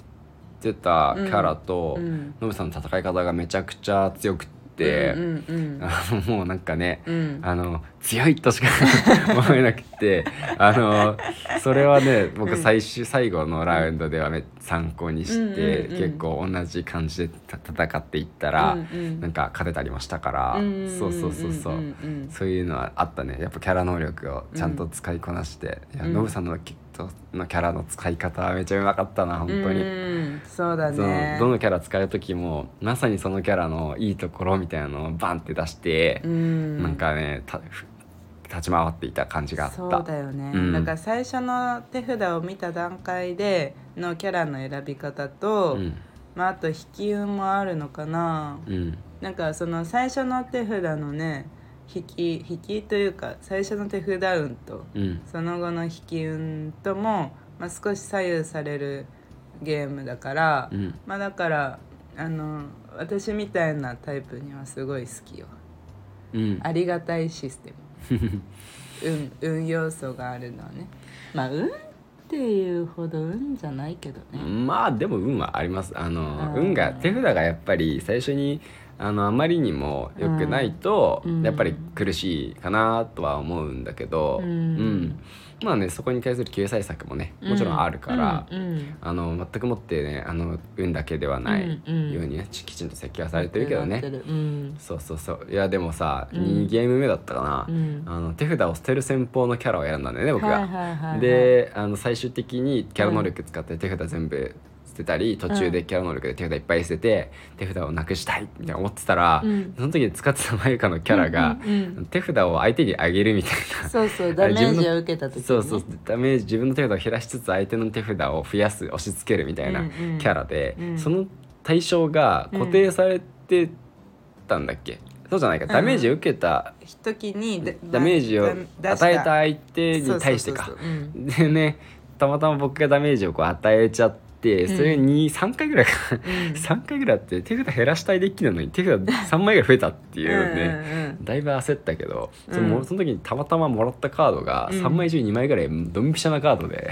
ってたキャラと、うん。ノブさんの戦い方がめちゃくちゃ強くって、うんうんあの もうなんかね、うん。あの強いとしか 思えなくてあのそれはね僕最終、最後のラウンドではめ参考にして、うんうんうん。結構同じ感じでた戦っていったら、うんうん。なんか勝てたりもしたから、うんそうそうそうそう、んんん。そういうのはあったね。やっぱキャラ能力をちゃんと使いこなして、いやうん。ノブさんのきのキャラの使い方はめちゃうまかったな本当に。うんそうだね。どのキャラ使う時もまさにそのキャラのいいところみたいなのをバンって出して、うん。なんかねたふ立ち回っていた感じがあった。そうだよね、うん。だから最初の手札を見た段階でのキャラの選び方と、うん。まあ、あと引き運もあるのかな。うん。なんかその最初の手札のね引き引きというか最初の手札運とうん。その後の引き運とも、まあ、少し左右されるゲームだから、うん。まあだからあの私みたいなタイプにはすごい好きよ。うん。ありがたいシステム。運運要素があるのはね。まあ運っていうほど運じゃないけどね。まあでも運はあります。あのうん。運が手札がやっぱり最初にあのあまりにも良くないと、うん。やっぱり苦しいかなとは思うんだけど、うん。まあねそこに対する救済策もねもちろんあるから、うん。うん。あの全くもってねあの運だけではないうんうんようにね、ちきちんと設計はされてるけどね。そうそうそう。いやでもさ、うん。2ゲーム目だったかな、うん。あの手札を捨てる戦法のキャラを選んだんだよね僕が。であの最終的にキャラ能力使って手札全部捨てたり途中でキャラ能力で手札いっぱい捨てて手札をなくしたいみたいな思ってたら、うん。その時に使ってたマユカのキャラが、うんうんうん。手札を相手にあげるみたいな。そうそう ダメージを受けた時に、ね、そうそうダメージ自分の手札を減らしつつ相手の手札を増やす押し付けるみたいなうんうん。キャラで、うん。その対象が固定されてたんだっけ、そうじゃないか。ダメージを受けた、時にダダメージを出与えた相手に対してか。でねたまたま僕がダメージをこう与えちゃってそれに3回ぐらいか、うん。3回ぐらいあって手札減らしたいデッキなのに手札3枚ぐらい増えたっていうね、うんうんだいぶ焦ったけど、うん。そのその時にたまたまもらったカードがうん。3枚中2枚ぐらいドンピシャなカードで、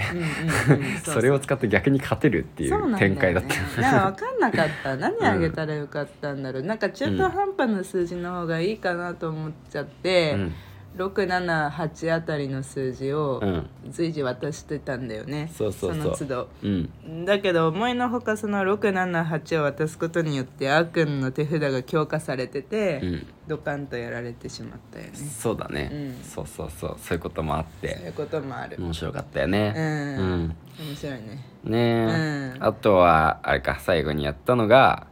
それを使って逆に勝てるっていう展開だった。なんか分かんなかった。何あげたらよかったんだろう、なんか中途半端な数字の方がいいかなと思っちゃって、うん678あたりの数字をうん。随時渡してたんだよね、そうそうそう。の都度。うん。だけど思いのほかその678を渡すことによってあーくんの手札が強化されてて、うん。ドカンとやられてしまったよね。そうだね、うん。そうそうそう。そういうこともあっそういてうこともある。面白かったようねん、うん。面白いね。ねえ、うん。あとはあれか最後にやったのが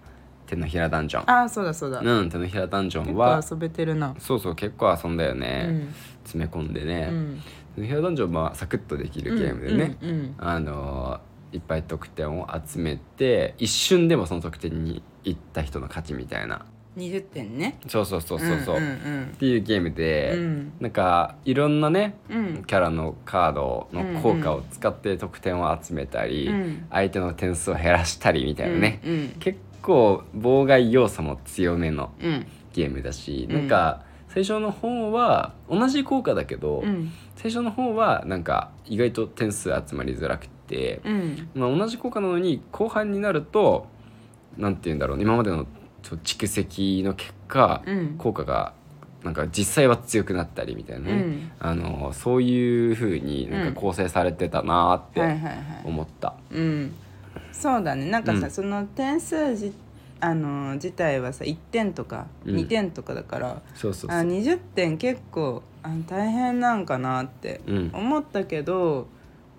手のひらダンジョン。ああそうだそうだ、うん手のひらダンジョン結は構遊べてるな。そうそう結構遊んだようね、ん。詰め込んでね、うん。手のひらダンジョンはサクッとできるゲームでね、うんうんあのいっぱい得点を集めて一瞬でもその得点に行った人の勝ちみたいな。20点ね。そうそうそうそうそう、んっんていうゲームで、うん。なんかいろんなねうん。キャラのカードの効果を使って得点を集めたり、うん。相手の点数を減らしたりみたいなね、うん。結構妨害要素も強めのうん。ゲームだし、うん。なんか最初の方は同じ効果だけど、うん。最初の方はなんか意外と点数集まりづらくて、うん。まあ、同じ効果なのに後半になるとなんて言うんだろう今までのちょ蓄積の結果、うん。効果がなんか実際は強くなったりみたいなね、うん。あのそういう風になんか構成されてたなーってはいはいはい。思った。うんそうだね。なんかさ、うん。その点数じあの自体はさ1点とかうん。2点とかだから、そうそうそう。あ20点結構あ大変なんかなってうん。思ったけど、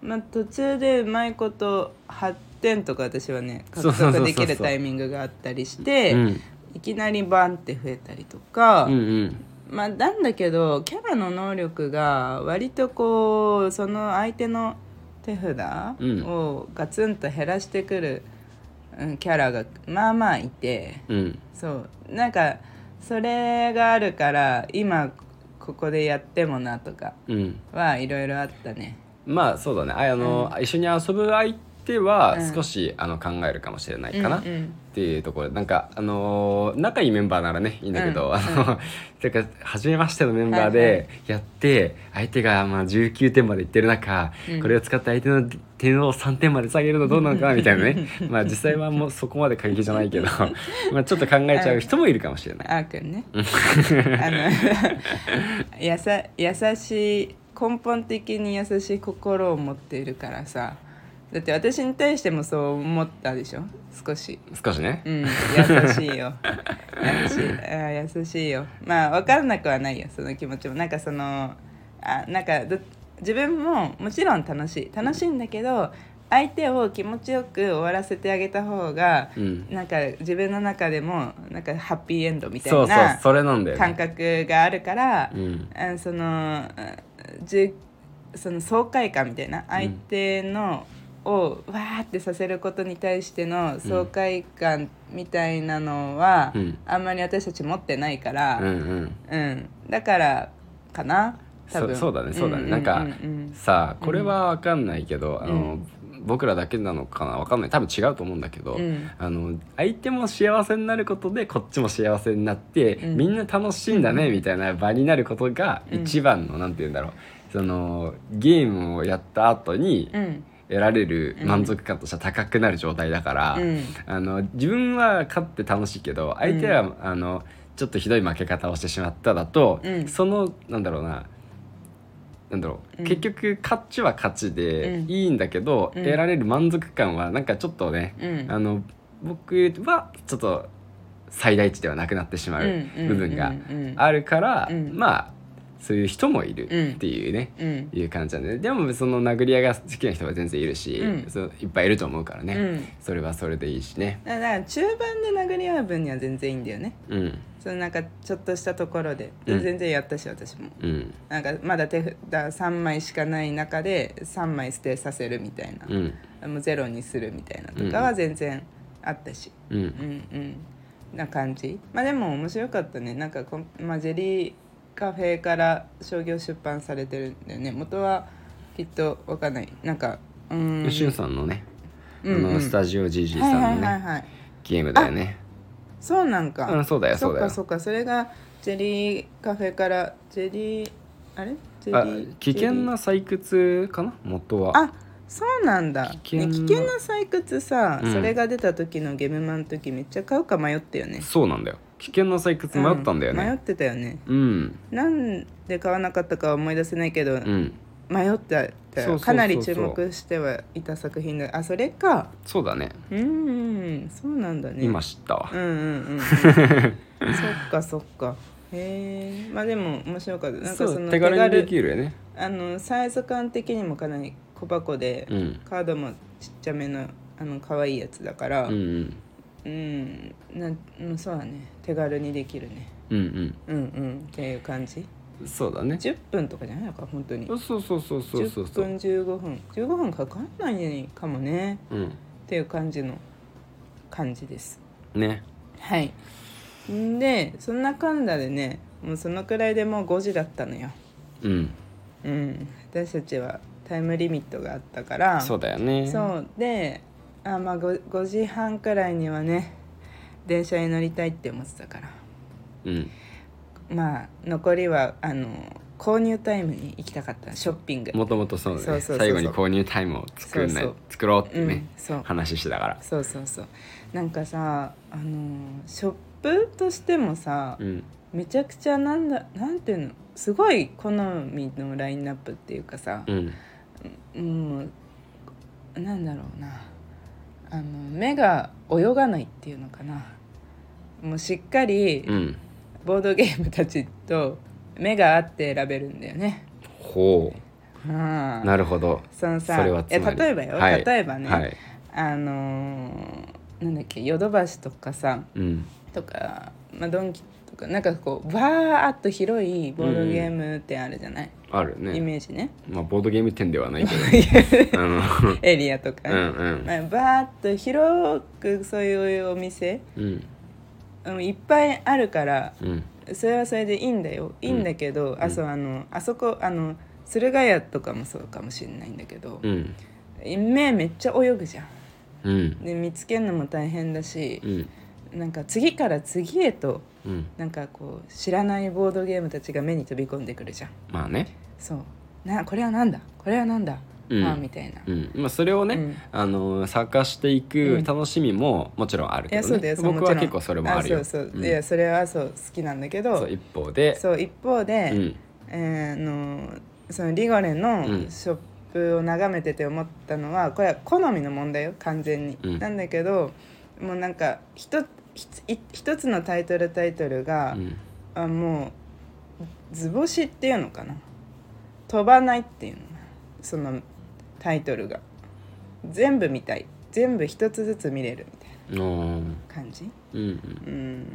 まあ、途中でうまいこと8点とか私はね獲そうそうそうそう得できるタイミングがあったりしてうん。いきなりバンって増えたりとか、うんうん。まあなんだけどキャラの能力が割とこうその相手の手札うん。をガツンと減らしてくる、うん、キャラがまあまあいてうん。そう。なんかそれがあるから今ここでやってもなとかうん。はいろいろあったね。まあそうだね。ああの、一緒に遊ぶ相てはうん。少し、あの考えるかもしれないかな、っていうところなんかあのー仲いいメンバーならねいいんだけど、うん。あの、てか初めましてのメンバーでやって、相手がまあ19点までいってる中、うん。これを使って相手の点を3点まで下げるのどうなのかなみたいなね。まあ実際はもうそこまで過激じゃないけど まあちょっと考えちゃう人もいるかもしれない。あーくんね。あのやさ優しい根本的に優しい心を持っているからさだって私に対してもそう思ったでしょ？少し。少しね、うん。優しいよ。優しい。あー優しいよ。まあ分からなくはないよ。その気持ちも。なんかそのあなんかど自分ももちろん楽しい。楽しいんだけど相手を気持ちよく終わらせてあげた方が、うん。なんか自分の中でもなんかハッピーエンドみたいなそれなんだよ感ね。覚があるから、うん。あそのその爽快感みたいな相手の、をわーってさせることに対しての爽快感みたいなのは、うん。あんまり私たち持ってないから、うんうん。うん。だからかなそそうだねそうだね、んなんか、うんうんさあこれは分かんないけど、あのうん。僕らだけなのかな分かんない。多分違うと思うんだけど、うん。あの相手も幸せになることでこっちも幸せになって、うん。みんな楽しいんだねみたいな場になることがうん一番の、なんて言うんだろう。そのゲームをやった後にうん得られる満足感としては高くなる状態だから、うん。あの自分は勝って楽しいけど相手は、あのちょっとひどい負け方をしてしまっただと、うん。そのなんだろうななんだろう、うん。結局勝ちは勝ちでうん。いいんだけど、うん。得られる満足感はなんかちょっとね、うん。あの僕はちょっと最大値ではなくなってしまううん。部分がうん。うん。あるから、うん。まあそういう人もいるっていうね、うん。いう感じなんででもその殴り合いが好きな人は全然いるし、うん。そういっぱいいると思うからね、うん。それはそれでいいしね。だから中盤で殴り合う分には全然いいんだよね。うん。そのなんかちょっとしたところで、うん。全然やったし私も。うん。なんかまだ手札3枚しかない中で3枚捨てさせるみたいな、うん。もうゼロにするみたいなとかは全然あったし、うん。うん、うん。な感じ。まあでも面白かったね。なんかこん、まあ、ジェリーカフェから商業出版されてるんだよね。元はきっとわかんない。なんかうーん。しゅんさんのね、うんうん。あのスタジオはいさんのね、はいはいゲームだよね。そうなんか、うんそうだよそそうだよ。っかそっか。それがジェリーカフェからジェリーあれ？ジあェリー？危険な採掘かな？元は。あそうなんだ。危険なね危険な採掘さ、うん。それが出た時のゲームマンの時めっちゃ買うか迷ったよね。そうなんだよ危険な採掘迷ったんだよう迷っねてたよね。うん。なんで買わなかったかは思い出せないけど、うん。迷ったかなり注目してはいた作品だ。あそれか。そうだね。うーんそうなんだね。今知ったわ。うんうんうん、うん、そっかそっか。へえまあでも面白かった。なんかその手軽にできるよね。あのサイズ感的にもかなり小箱で、うん。カードもちっちゃめのあの可愛いやつだからうんうんうん。なん。うんそうだね。手軽にできるね。うんうん。うんっていう感じ。うんそうだね。10分とかじゃないのか本当に。そうそうそうそうそうそう。10分15分。15分かかんないかもね。うん。っていう感じの感じです。ね。はい。んでそんなかんだでね。もうそのくらいでもう5時だったのよ。うん。うん。私たちはタイムリミットがあったから。そうだよね。そう。であまあ 5, 5時半くらいにはね電車に乗りたいって思ってたから。うん。まあ残りはあの購入タイムに行きたかった。ショッピング。もともとそうね。そうそうそうそう。最後に購入タイムを作んないそうそう。作ろうってねうんそう。話してたから。そうそうそう。なんかさあのショップとしてもさ、うん。めちゃくちゃなんだなんていうのすごい好みのラインナップっていうかさ、うんもうなんだろうなあの目が泳がないっていうのかな。もうしっかりうん。ボードゲームたちと目が合って選べるんだよね。ほう。うん。なるほど。そのさそれはつまり。え例えばよ、はい。例えばね、はい。あのーなんだっけヨドバシとかさうん。とか、まあ、ドンキとかなんかこうわーっと広いボードゲーム店あるじゃない、イあるね。メージね。まあボードゲーム店ではないけど あの。エリアとかね、うんうん。まあ、バーッと広くそういうお店。うん。うんいっぱいあるからうん。それはそれでいいんだよ。いいんだけど、あそうあのあそこあの駿河屋とかもそうかもしれないんだけど、うん。目めっちゃ泳ぐじゃん。うん。で見つけるのも大変だしう、んなんか次から次へとうん。なんかこう知らないボードゲームたちが目に飛び込んでくるじゃん。まあね。そう。なこれはなんだ？これはなんだ、うん。ああみたいな、うん。まあ、それをね、うん。あの探していく楽しみももちろんあるけど、ね。いやそう僕は結構それもあるよ。そうそう、うん。いやそれはそう好きなんだけど。そう一方で。そう一方で、うん。えーあのそのリゴレのうん。ショップを眺めてて思ったのはこれは好みの問題よ完全に、うん。なんだけどもうなんか一ひつい一つのタイトルタイトルが、うん。あもう図星っていうのかな。飛ばないっていうの。そのタイトルが。全部見たい。全部一つずつ見れるみたいな。感じ？うんうん。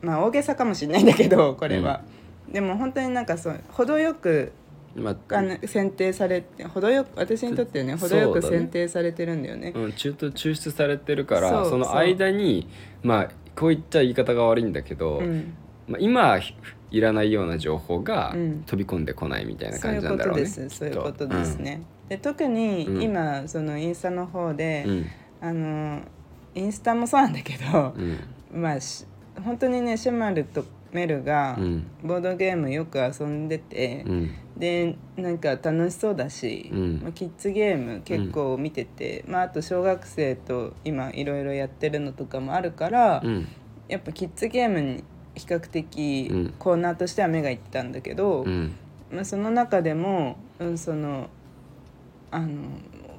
まあ大げさかもしれないんだけどこれは、でも本当になんかそう程よくうんまああの選定されて程よく私にとってはね程よく選定されてるんだよね。うん、中途抽出されてるからその間にまあこう言っちゃ言い方が悪いんだけど、うん。まあ、今ひいらないような情報がうん。飛び込んでこないみたいな感じなんだろうねうことです。そういうことです、ね、で特にうん。今そのインスタの方で、あのインスタもそうなんだけどう、ん。まあし本当にねシェマルとメルがうん。ボードゲームよく遊んでて、うん。でなんか楽しそうだし、うん。まあ、キッズゲーム結構見てて、まあ、あと小学生と今いろいろやってるのとかもあるから、うん。やっぱキッズゲームに比較的うん。コーナーとしては目がいってたんだけど、うん。まあ、その中でも、うん、そのあの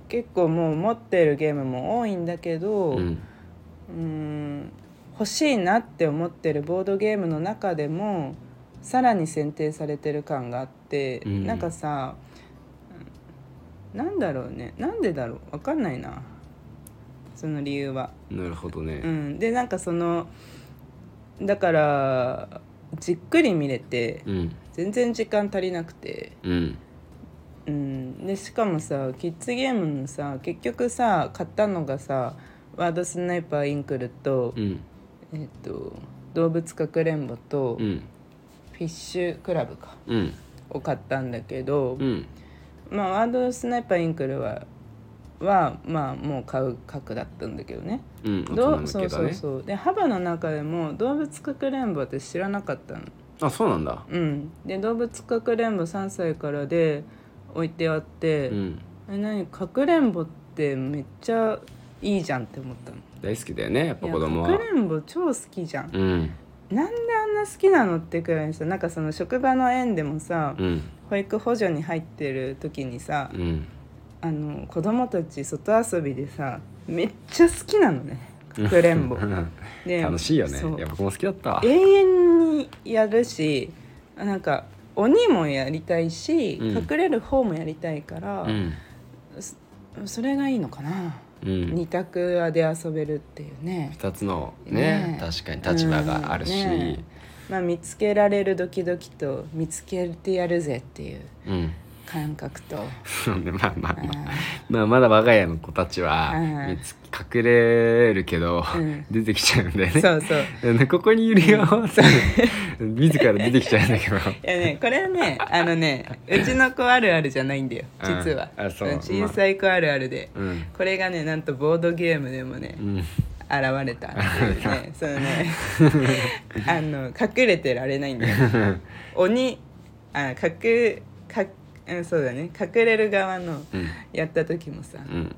結構もう持ってるゲームも多いんだけど、うん。うん欲しいなって思ってるボードゲームの中でもさらに選定されてる感があって、うん。なんかさうんなんだろうね。なんでだろう？わかんないな。その理由は。なるほどね。うん、でなんかそのだからじっくり見れてうん。全然時間足りなくて。うん。うん、でしかもさキッズゲームのさ結局さ買ったのがさワードスナイパーインクルと,、うんえっと動物かくれんぼと、うん。フィッシュクラブか。うん。を買ったんだけど、うん。まあワードスナイパーインクルははまあもう買う額だったんだけどね。うん。どうそうそうそう。で幅の中でも動物かくれんぼ私知らなかったの。あそうなんだ。うん。で動物かくれんぼ3歳からで置いてあって、うん。え何？かくれんぼってめっちゃいいじゃんって思ったの大好きだよねやっぱ子供は。かくれんぼ超好きじゃん、うん。なんであんな好きなのってくらいさなんかその職場の園でもさ、うん。保育補助に入ってる時にさ、うん。あの子供たち外遊びでさめっちゃ好きなのねかくれんぼ。で楽しいよね。や僕も好きだった。わ永遠にやるしなんか鬼もやりたいし、うん。隠れる方もやりたいからう、ん。それがいいのかな、うん二択で遊べるっていうね。二つのねね。確かに立場があるし。まあ、見つけられるドキドキと見つけてやるぜっていう。うん感覚と、そうねまあまあまあ。あまあまだ我が家の子たちはうん。見つ隠れるけどうん。出てきちゃうんだよーね。そうそう。ねここにいるよ。って 自ら出てきちゃうんだけど。いやねこれはねあのねうちの子あるあるじゃないんだよ。うん。実は、あそう。小さい子あるあるで、うん。これがねなんとボードゲームでもねうん。現れたね。そのね。あの隠れてられないんだよ。鬼あ隠かうんそうだね。隠れる側のうん。やった時もさうん。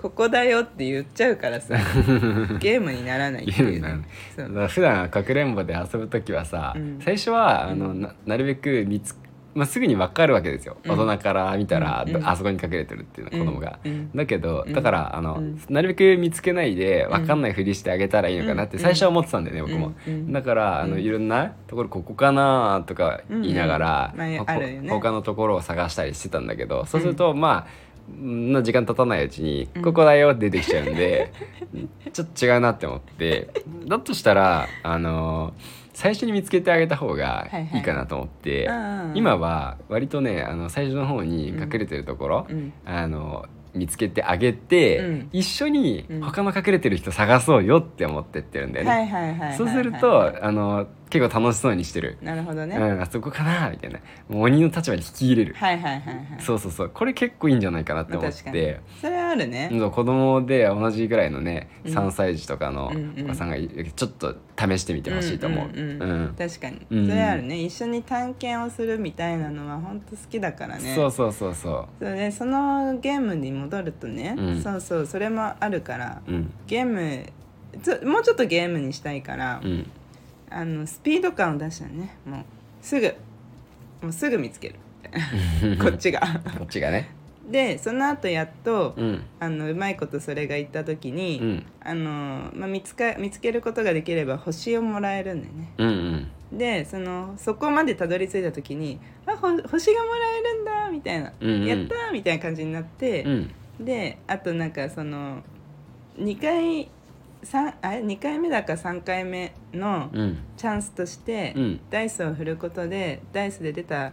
ここだよって言っちゃうからさ ゲームにならないっていう、ゲームになそう。だから普段かくれんぼで遊ぶ時はさ、うん。最初はあのななるべく見つ、まあ、すぐに分かるわけですよ、うん。大人から見たら、うんあそこに隠れてるっていうの子供が、うんだけどうん。だからあの、うん。なるべく見つけないで分かんないふりしてあげたらいいのかなってうん。最初は思ってたんだよね、僕も、だからあのうん。いろんなところここかなとか言いながら、うんうん。まあね。他のところを探したりしてたんだけどそうすると、まあんな時間経たないうちに「うん。ここだよ」って出てきちゃうんで、ちょっと違うなって思って。だとしたらあの最初に見つけてあげた方がはいはい。いいかなと思って、うん今は割とねあの最初の方に隠れてるところ、うん。あの見つけてあげて、うん。一緒にうん。他の隠れてる人探そうよって思ってってるんだよね。はいはいはいはいはい。そうするとあの結構楽しそうにしてる、なるほどね、うんあそこかなみたいな。もう鬼の立場に引き入れる、はいはいはいはい。そうそうそうこれ結構いいんじゃないかなって思っまあそれはあるね、そう子供で同じぐらいのね、うん。3歳児とかのお子さんがちょっと試してみてほしいと思う。うん確かに、うん。それあるね。一緒に探検をするみたいなのは本当好きだからね。そうそうそうそそれでそのゲームに戻るとね、うん。そうそうそれもあるからう。うん。ゲームもうちょっとゲームにしたいから、うんあのスピード感を出したねもうすぐもうすぐ見つける。こっちが。こっちがね。でその後やっと、うん。あのうまいことそれが言った時に、うん。あのまあ、見つか見つけることができれば星をもらえるんだよね。うんうん。でそのそこまでたどり着いた時に「あほ星がもらえるんだ」みたいな「うんうん。やった!」みたいな感じになってう、ん。であとなんかその2回三あれ2回目だか3回目のうん。チャンスとして、うん。ダイスを振ることでダイスで出た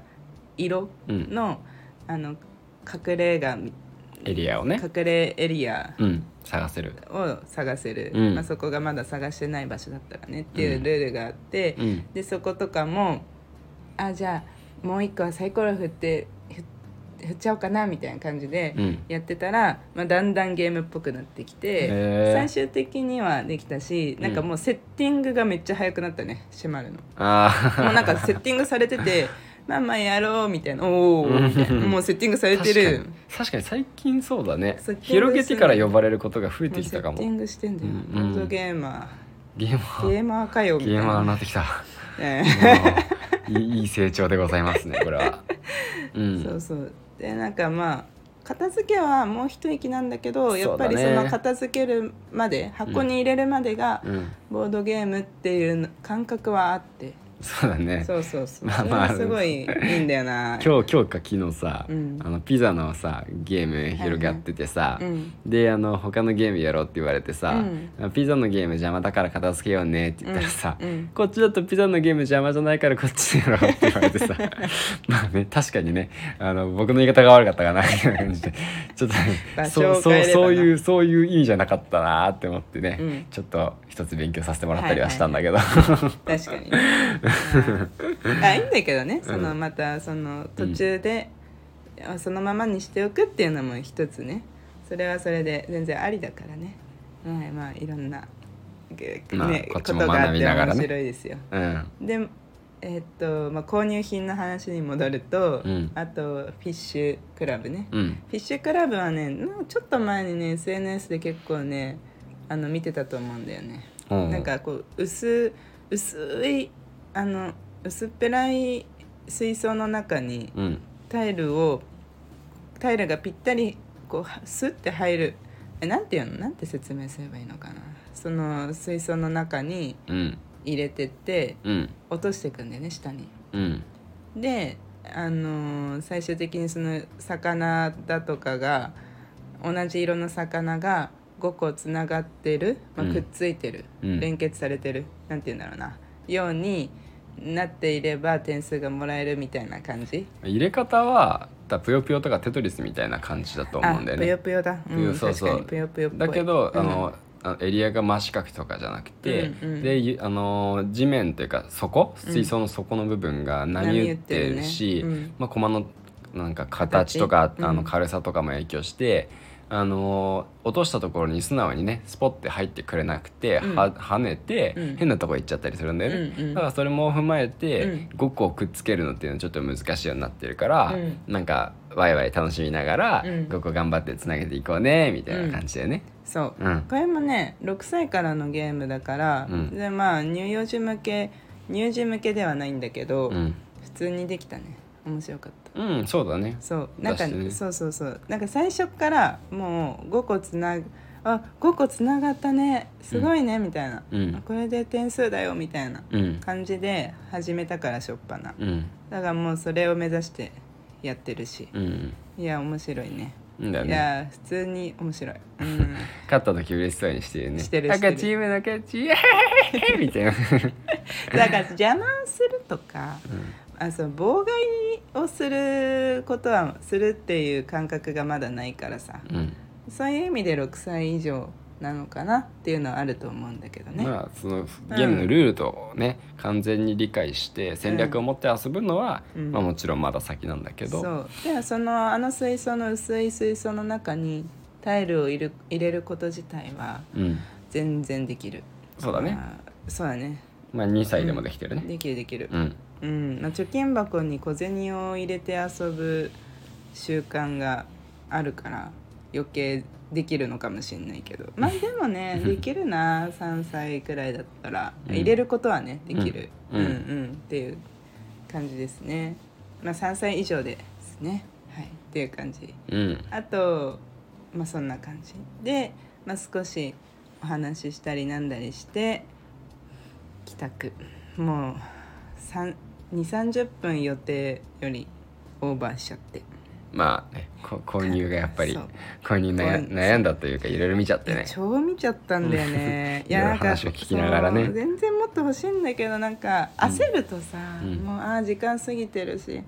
色うん。の,、あの隠れがエリアをね。隠れエリアうん。探せる。を探せる、うん。まあ、そこがまだ探してない場所だったらねっていうルールがあって、うん。でそことかもあじゃあもう一個はサイコロ振ってっちゃおうかなみたいな感じでやってたら、まあ、だんだんゲームっぽくなってきて最終的にはできたしなんかもうセッティングがめっちゃ早くなったね閉まるの。ああ。もうなんかセッティングされててまあまあやろうみたいなおおもうセッティングされて確かにる確かに最近そうだね広げてから呼ばれることが増えてきたかもセッティングしてんだよ、うんうんボードゲーゲーマーゲーマーかよみたいゲーマーになってきたねいい成長でございますねこれはうんそうそうでなんかまあ片付けはもう一息なんだけどやっぱりその片付けるまで箱に入れるまでがうん。ボードゲームっていう感覚はあってそうだね。そうそうそう。まあまあそれはすごいいいんだよな。今日今日か昨日さ、うん。あのピザのさゲーム広がっててさ、うん。であの他のゲームやろうって言われてさ、うピザのゲーム邪魔だから片付けようねって言ったらさ、こっちだとピザのゲーム邪魔じゃないからこっちやろうって言われてさ まあね確かにねあの僕の言い方が悪かったかなみたいな感じで ちょっと場所そうそうそういうそういう意味じゃなかったなって思ってね、うん。ちょっと一つ勉強させてもらったりはしたんだけど、確かにね。う んあいいんだけどね。そのまたその途中で、あそのままにしておくっていうのも一つね。それはそれで全然ありだからね。はいまあいろんな、げまあねこことがあってびながらね。面白いですよ。うん。でえっと、まあ、購入品の話に戻ると、うん。あとフィッシュクラブね、うん。フィッシュクラブはねちょっと前にね SNS で結構ねあの見てたと思うんだよね、う。んなんかこう薄薄いあの薄っぺらい水槽の中にうん。タイルをタイルがぴったりこうはスッて入る。えなんていうの？なんて説明すればいいのかな？その水槽の中にうん。入れてってうん。落としていくんだよね下に。うん。であのー最終的にその魚だとかが同じ色の魚が5個つながってる、まあ、うん。くっついてる、うん。連結されてるなんて言うんだろうな。ようになっていれば点数がもらえるみたいな感じ？入れ方はだぷよぷよとかテトリスみたいな感じだと思うんだよあぷよねぷよだ、うん、そうそう。ぷよぷよだけど、うん。あのエリアが真四角とかじゃなくて、うんうん。でゆあの地面というか底水槽の底の部分が波打ってるし、波打ってるね。うん。まあ、駒のなんか形とかあの軽さとかも影響して、あの落としたところに素直にねスポッて入ってくれなくて、うん。は跳ねて、うん。変なとこ行っちゃったりするんだよね、うんうん。だからそれも踏まえて、うん。5個をくっつけるのっていうのはちょっと難しいようになってるから、うん。なんかワイワイ楽しみながら、うん。5個頑張ってつなげていこうねみたいな感じだよね。そう、うん。これもね6歳からのゲームだから、うん。でまあ乳幼児向け乳児向けではないんだけど、うん。普通にできたね。面白かったうん、そうだね。そうなんか、ねそうそうそうなんか最初からもう5個つなぐあ5個つながったねすごいね、みたいな、うんあこれで点数だよみたいなうん。感じで始めたからしょっぱなうん。だからもうそれを目指してやってるしうん。いや面白いねいい。や普通に面白い、うん、勝った時嬉しそうにしてるね。してるしてる赤チームの勝ちイエーイみたいな。だから邪魔をするとか、あそう妨害をすることはするっていう感覚がまだないからさ。うん。そういう意味で6歳以上なのかなっていうのはあると思うんだけどね、まあそのゲームのルールとね、完全に理解して戦略を持って遊ぶのは、うん。まあ、もちろんまだ先なんだけど、そう。でもそのあの水槽の薄い水槽の中にタイルを入れる入れること自体はうん、全然できる。そうだね、まあそうだね。まあ、2歳でもできてるね。できるできる。うん、うん、まあ、貯金箱に小銭を入れて遊ぶ習慣があるから余計できるのかもしれないけど。まあでもねできるな3歳くらいだったら、うん。入れることはねできる、ううん。ん、うん。っていう感じですね。まあ3歳以上ですね。はい。っていう感じ。うん。あとまあそんな感じ。で、まあ、少しお話ししたりなんだりして帰宅。もう2 3 0分予定よりオーバーしちゃって。まあねこ購入がやっぱりそう。購入悩悩んだというかいろいろ見ちゃってね。超見ちゃったんだよね。いろいろ話を聞きながらね。そう全然もっと欲しいんだけどなんか焦るとさ、うん。もうああ時間過ぎてるし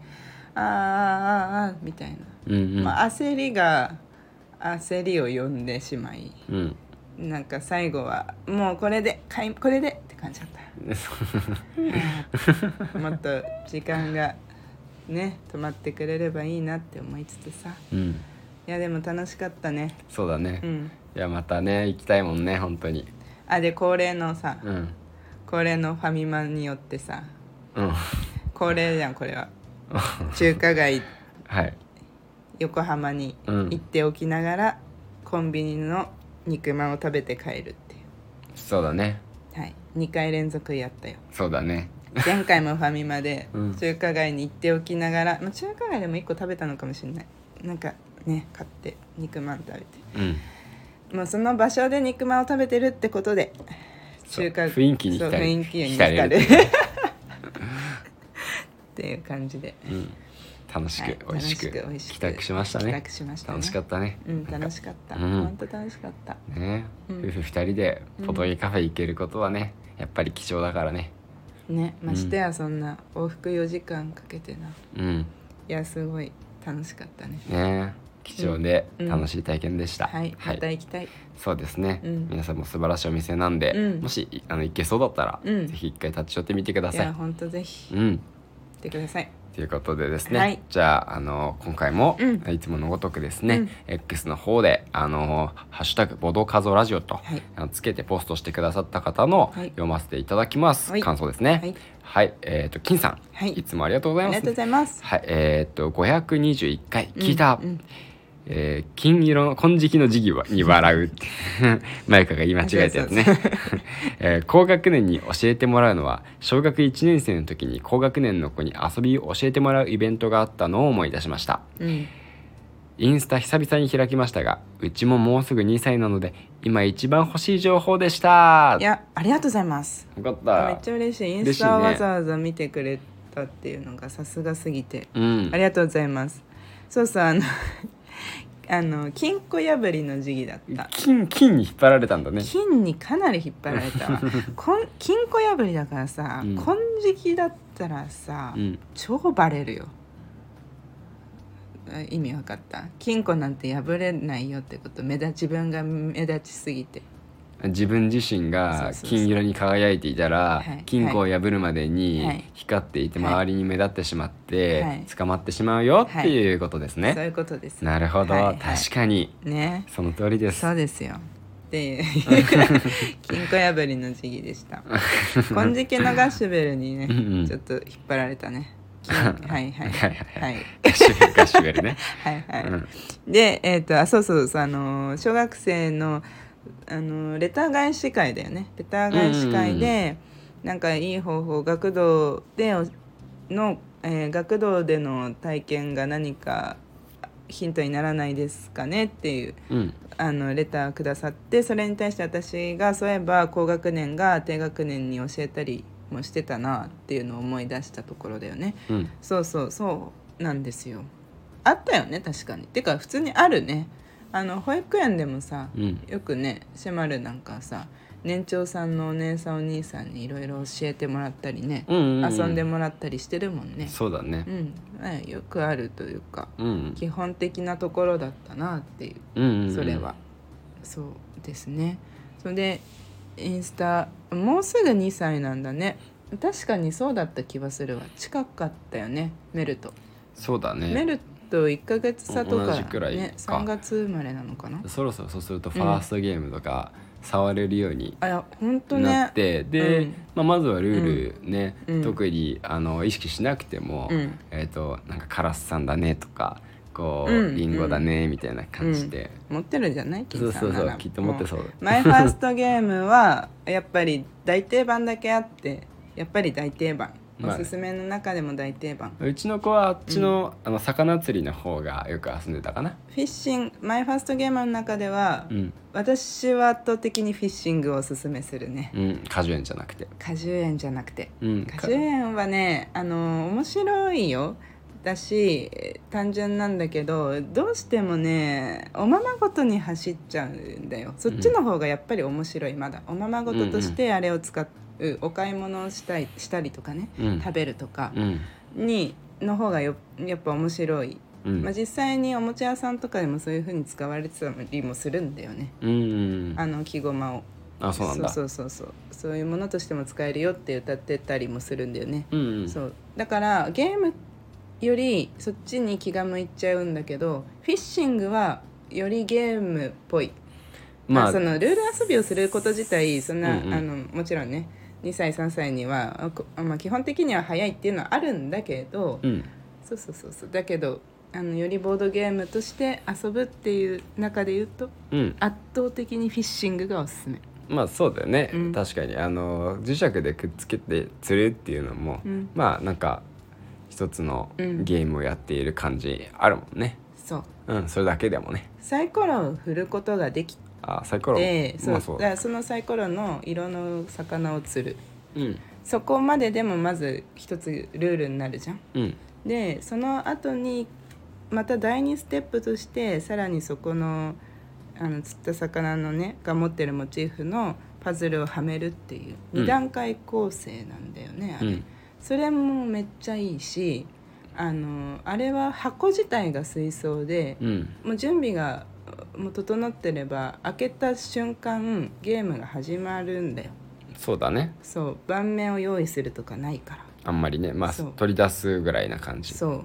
あーあーあーあーみたいな、うんうん、まあ、焦りが焦りを呼んでしまい。うん。なんか最後はもうこれで買いこれで感じだったもっと時間がね止まってくれればいいなって思いつつさ。うん。いやでも楽しかったね。そうだね、いうん。やまたね行きたいもんね本当に。あで恒例のさうん。恒例のファミマによってさうん。恒例じゃんこれは。中華街。はい。横浜にうん。行っておきながら、コンビニの肉まんを食べて帰るっていそうだね2回連続やったよ。そうだね。前回もファミマで うん。中華街に行っておきながら、まあ、中華街でも1個食べたのかもしれない。なんかね買って肉まん食べて。うん。もうその場所で肉まんを食べてるってことでそう中華雰囲気にそう浸る雰囲気に浸れるっていう。感じで。うん。楽しく、はい美味しく楽しく美味しく帰宅しました帰ね宅しましたね。楽しかったね。うん楽しかった、うん。本当楽しかった。ね、うん。夫婦二人でボトゲカフェ行けることはねやっぱり貴重だからね。ねましてやそんな往復4時間かけてな。うん。いやすごい楽しかったね。ね貴重でうん。楽しい体験でした、はいまた行きたい、そうですね、うん。皆さんも素晴らしいお店なんで、うん。もしいあの行けそうだったら、うん。ぜひ一回立ち寄ってみてください。いや本当ぜひ。うん。行ってくださいということでですね、はい。じゃああの今回も、うん。いつものごとくですね、うん。X の方であの「ハッシュタグボドカゾラジオと」はい。つけてポストしてくださった方の、はい。読ませていただきます、はい。感想ですね。はい。はい、えっ、と金さん、はい。いつもありがとうございます。はい。えっ、と521回聞いた、うんうんえー金色の金色の時期に笑うってマユカが言い間違えたやつねえー高学年に教えてもらうのは小学1年生の時に高学年の子に遊びを教えてもらうイベントがあったのを思い出しましたうんインスタ久々に開きましたがうちももうすぐ2歳なので今一番欲しい情報でしたいやありがとうございますよかっためっちゃ嬉しいインスタをわざわざ見てくれたっていうのがさすがすぎてうんありがとうございますそうそうあのあの金庫破りの時期だった。金金に引っ張られたんだね。金にかなり引っ張られたわ。こん金庫破りだからさ、うん。金色だったらさ、うん。超バレるよ。あ意味わかった？金庫なんて破れないよってこと。目立自分が目立ちすぎて自分自身が金色に輝いていたらはい。金庫を破るまでにはい。光っていてはい。周りに目立ってしまってはい。捕まってしまうよっていうことですそうねいうことです。なるほど。確かに。ね。その通りです。そうですよ。っていう。金庫破りの時期でした。金色のガッシュベルにねうんうん。ちょっと引っ張られたね。金 はいはい。はいはいはい。ガッシュベルガッシュベルね。はいはい、うん。でえっ、とあそうそうそう。あの小学生のあのレター返し会だよね。レター返し会で、なんかいい方法学童でおの、えー学童での体験が何かヒントにならないですかねっていううん。あのレターくださってそれに対して私がそういえば高学年が低学年に教えたりもしてたなっていうのを思い出したところだよね。うん。そうそうそうなんですよ。あったよね確かに。てか普通にあるねあの保育園でもさ、うん。よくねシェマルなんかさ年長さんのお姉さんお兄さんにいろいろ教えてもらったりね、うんうんうん。遊んでもらったりしてるもんね。そうだね。うん、ねよくあるというかうん。基本的なところだったなっていううんうんうんそれは、そうですね。それでインスタもうすぐ2歳なんだね。確かにそうだった気はするわ。近かったよねメルと、そうだね。メルと1ヶ月差とか同じくらいねか3月生まれなのかな？そろそろそうするとファーストゲームとか触れるようになって、で、うん。まあ、まずはルールね、うん。特にあの意識しなくても、うん。えっ、となんかカラスさんだねとかこう、うんリンゴだねみたいな感じで、持ってるんじゃない？そうそう金さんなら。そうきっと持ってそう。もマイファーストゲームはやっぱり大定番だけあってやっぱり大定番おすすめの中でも大定番。うちの子はあっちの,、あの魚釣りの方がよく遊んでたかな。フィッシング。マイファーストゲームの中では、うん、私は圧倒的にフィッシングをおすすめするね。うん、果樹園じゃなくて。果樹園じゃなくて。うん。果樹園はねあの面白いよ。だしえー単純なんだけどどうしてもねおままごとに走っちゃうんだよ。そっちの方がやっぱり面白いまだ。おままごととしてあれを使うお買い物をしたいしたりとかね、うん。食べるとかうん。にの方がよやっぱ面白い、うん、まあ、実際におもちゃ屋さんとかでもそういう風に使われてたりもするんだよね。うんうん。あの木駒を。あそうなんだ。そうそうそうそう。そういうものとしても使えるよって歌ってたりもするんだよね、うんうん。そう。だからゲームよりそっちに気が向いちゃうんだけどフィッシングはよりゲームっぽい、まあ、まあそのルール遊びをすること自体そんな、うんうん。あのもちろんね2歳3歳には、まあ、基本的には早いっていうのはあるんだけど、うん。そうそうそうそう。だけどあのよりボードゲームとして遊ぶっていう中で言うとうん。圧倒的にフィッシングがおすすめ。まあそうだよね、うん。確かに。あの磁石でくっつけて釣るっていうのも、うん。まあなんか一つのうん。ゲームをやっている感じあるもんね。そう。うんそれだけでもね。サイコロを振ることができあサイコロ。てそう,、まあそう。だからそのサイコロの色の魚を釣る。うん。そこまででもまず一つルールになるじゃん。うん。でその後にまた第2ステップとしてさらにそこのあの釣った魚のねが持ってるモチーフのパズルをはめるっていううん。2段階構成なんだよね、あれ、うん。それもめっちゃいいしあのあれは箱自体が水槽で、うん。もう準備がもう整ってれば開けた瞬間ゲームが始まるんだよ。そうだね。そう。盤面を用意するとかないから。あんまりね。まあそう。取り出すぐらいな感じ。そう。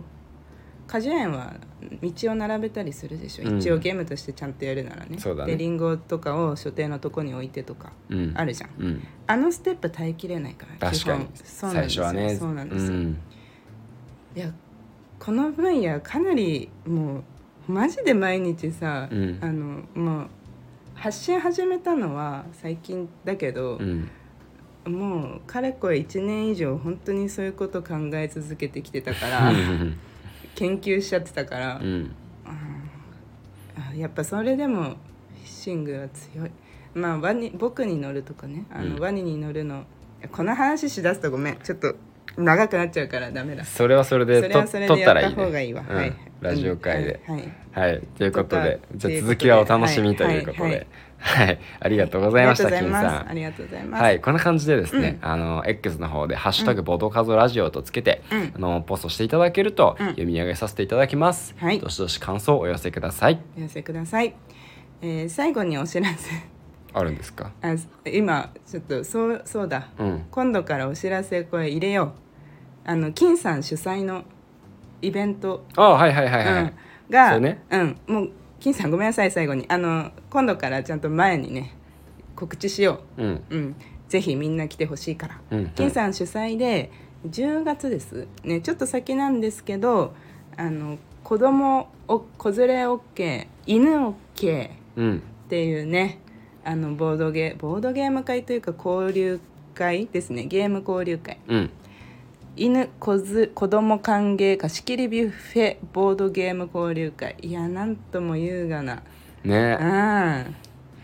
果樹園は道を並べたりするでしょ、うん。一応ゲームとしてちゃんとやるならね。そうだね。でリンゴとかを所定のとこに置いてとかうん。あるじゃん、うん。あのステップ耐えきれないから確かに。基本。そうなんです初はね。そうなんですよ、ん。いやこの分野かなりもうマジで毎日さ、うん。あのもう発信始めたのは最近だけどう、ん。もうかれこれ1年以上本当にそういうこと考え続けてきてたからうん。研究しちゃってたから、うん。あやっぱそれでもフィッシングは強い。まあワニ僕に乗るとかねあの、うん。ワニに乗るのこの話しだすとごめん。ちょっと長くなっちゃうからダメだ。それはそれでそれとはそれで撮ったらいいやった方がいいねわ、うん。はいラジオ会で、うんはいはい、ということでじゃ続きはお楽しみということはいで、はい、ありがとうございました、金さん。ありがとうございます。はい、こんな感じでですね、あの X の方でハッシュタグボドカゾラジオとつけて、うん。あのポストしていただけると、うん。読み上げさせていただきます。はい。どしどし感想をお寄せください。お寄せください、えー最後にお知らせ。あるんですか？あ今ちょっとそうそうだ。うん。今度からお知らせこれ入れよう。あの金さん主催のイベント。あ、はいはいはいはい。うん、がそうね。うん、もう金さんごめんなさい最後に。あの今度からちゃんと前にね告知しよう。ん。う、うん、ぜひみんな来てほしいから、うん。金さん主催で10月ですね。ちょっと先なんですけどあの子供お子連れ OK 犬 OK うん。っていうねあのボードゲーボードゲーム会というか交流会ですね。ゲーム交流会。うん。犬子ず子供歓迎貸し切りビュッフェボードゲーム交流会。いやなんとも優雅な。ね。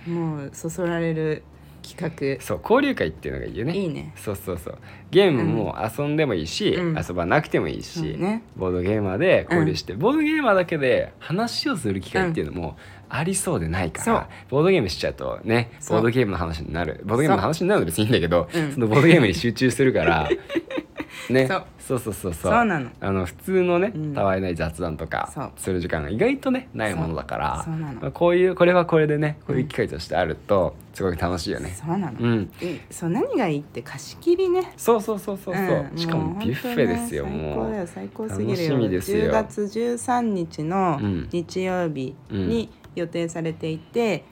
うん。もうそそられる企そう交流会っていうのがいいよね。画いいね。そうそうそう。ゲームも遊んでもいいし、うん。遊ばなくてもいいし、そうね。ボードゲーマーで交流して、ボードゲーマーだけで話をする機会っていうのもありそうでないから、ボードゲームしちゃうとねボードゲームの話になるボードゲームの話になるの別にいいんだけど、うん。そのボードゲームに集中するから ね。そう。そうそうそうあの普通のね、うん。たわいない雑談とかする時間が意外とねないものだからこういうこれはこれでねこういう機会としてあるとすごい楽しいよね。そうなの、うん。うんそう何がいいって貸し切りね。そうそうそうそうそう、ん。しかもビュッフェですよもう最高すぎるよ。楽しみですよ。10月13日のうん。日曜日に予定されていて、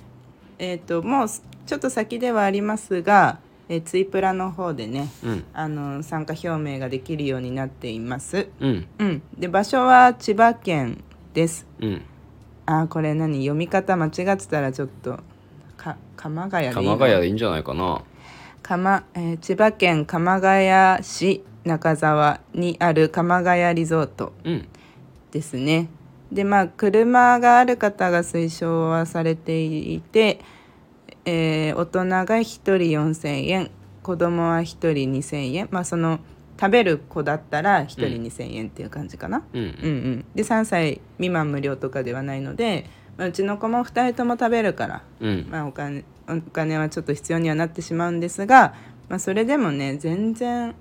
えっ、ともうちょっと先ではありますが、えーツイプラの方でねうん。あの参加表明ができるようになっています。うん。うん、で場所は千葉県です。うん。あーこれ何読み方間違ってたらちょっとか鎌ヶ谷でいいの鎌ヶ谷でいいんじゃないかな。鎌えー千葉県鎌ヶ谷市中沢にある鎌ヶ谷リゾートうん。ですね。でまあ車がある方が推奨はされていて、えー大人が1人4,000円子供は1人2,000円。まあその食べる子だったら1人2,000円っていう感じかな。うん。うんうん、で3歳未満無料とかではないので、まあ、うちの子も2人とも食べるから、うん。まあ、お金お金はちょっと必要にはなってしまうんですが、まあ、それでもね全然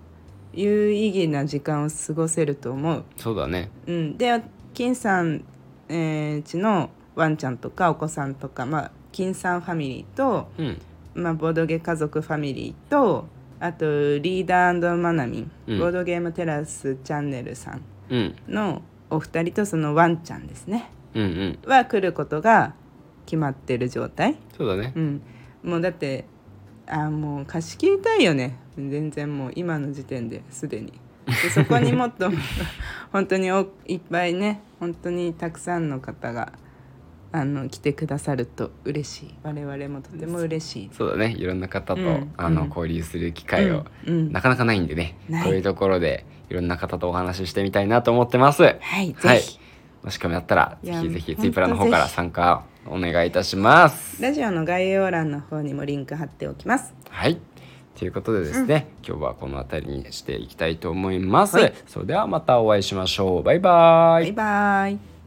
有意義な時間を過ごせると思う。そうだね。うん、で金さんえーうちのワンちゃんとかお子さんとか、まあ、金さんファミリーと、うん。まあ、ボードゲー家族ファミリーとあとリーダーマナミン、うん。ボードゲームテラスチャンネルさんうん。のお二人とそのワンちゃんですね。うんうん。は来ることが決まってる状態、そうだね。うん、もうだってあーもう貸し切りたいよね。全然もう今の時点ですでにでそこにもっと 本当においっぱいね本当にたくさんの方があの来てくださると嬉しい。我々もとても嬉しい。そうだね。いろんな方と、うん。あのうん。交流する機会を、うん。うん。なかなかないんでね。こういうところでいろんな方とお話ししてみたいなと思ってます。ははいいぜひ、もしかもやったらぜひぜひツイプラの方から参加お願いいたします。ラジオの概要欄の方にもリンク貼っておきます。はいということでですね、今日はこの辺りにしていきたいと思います、はい。それではまたお会いしましょう。バイバイ。バイバイ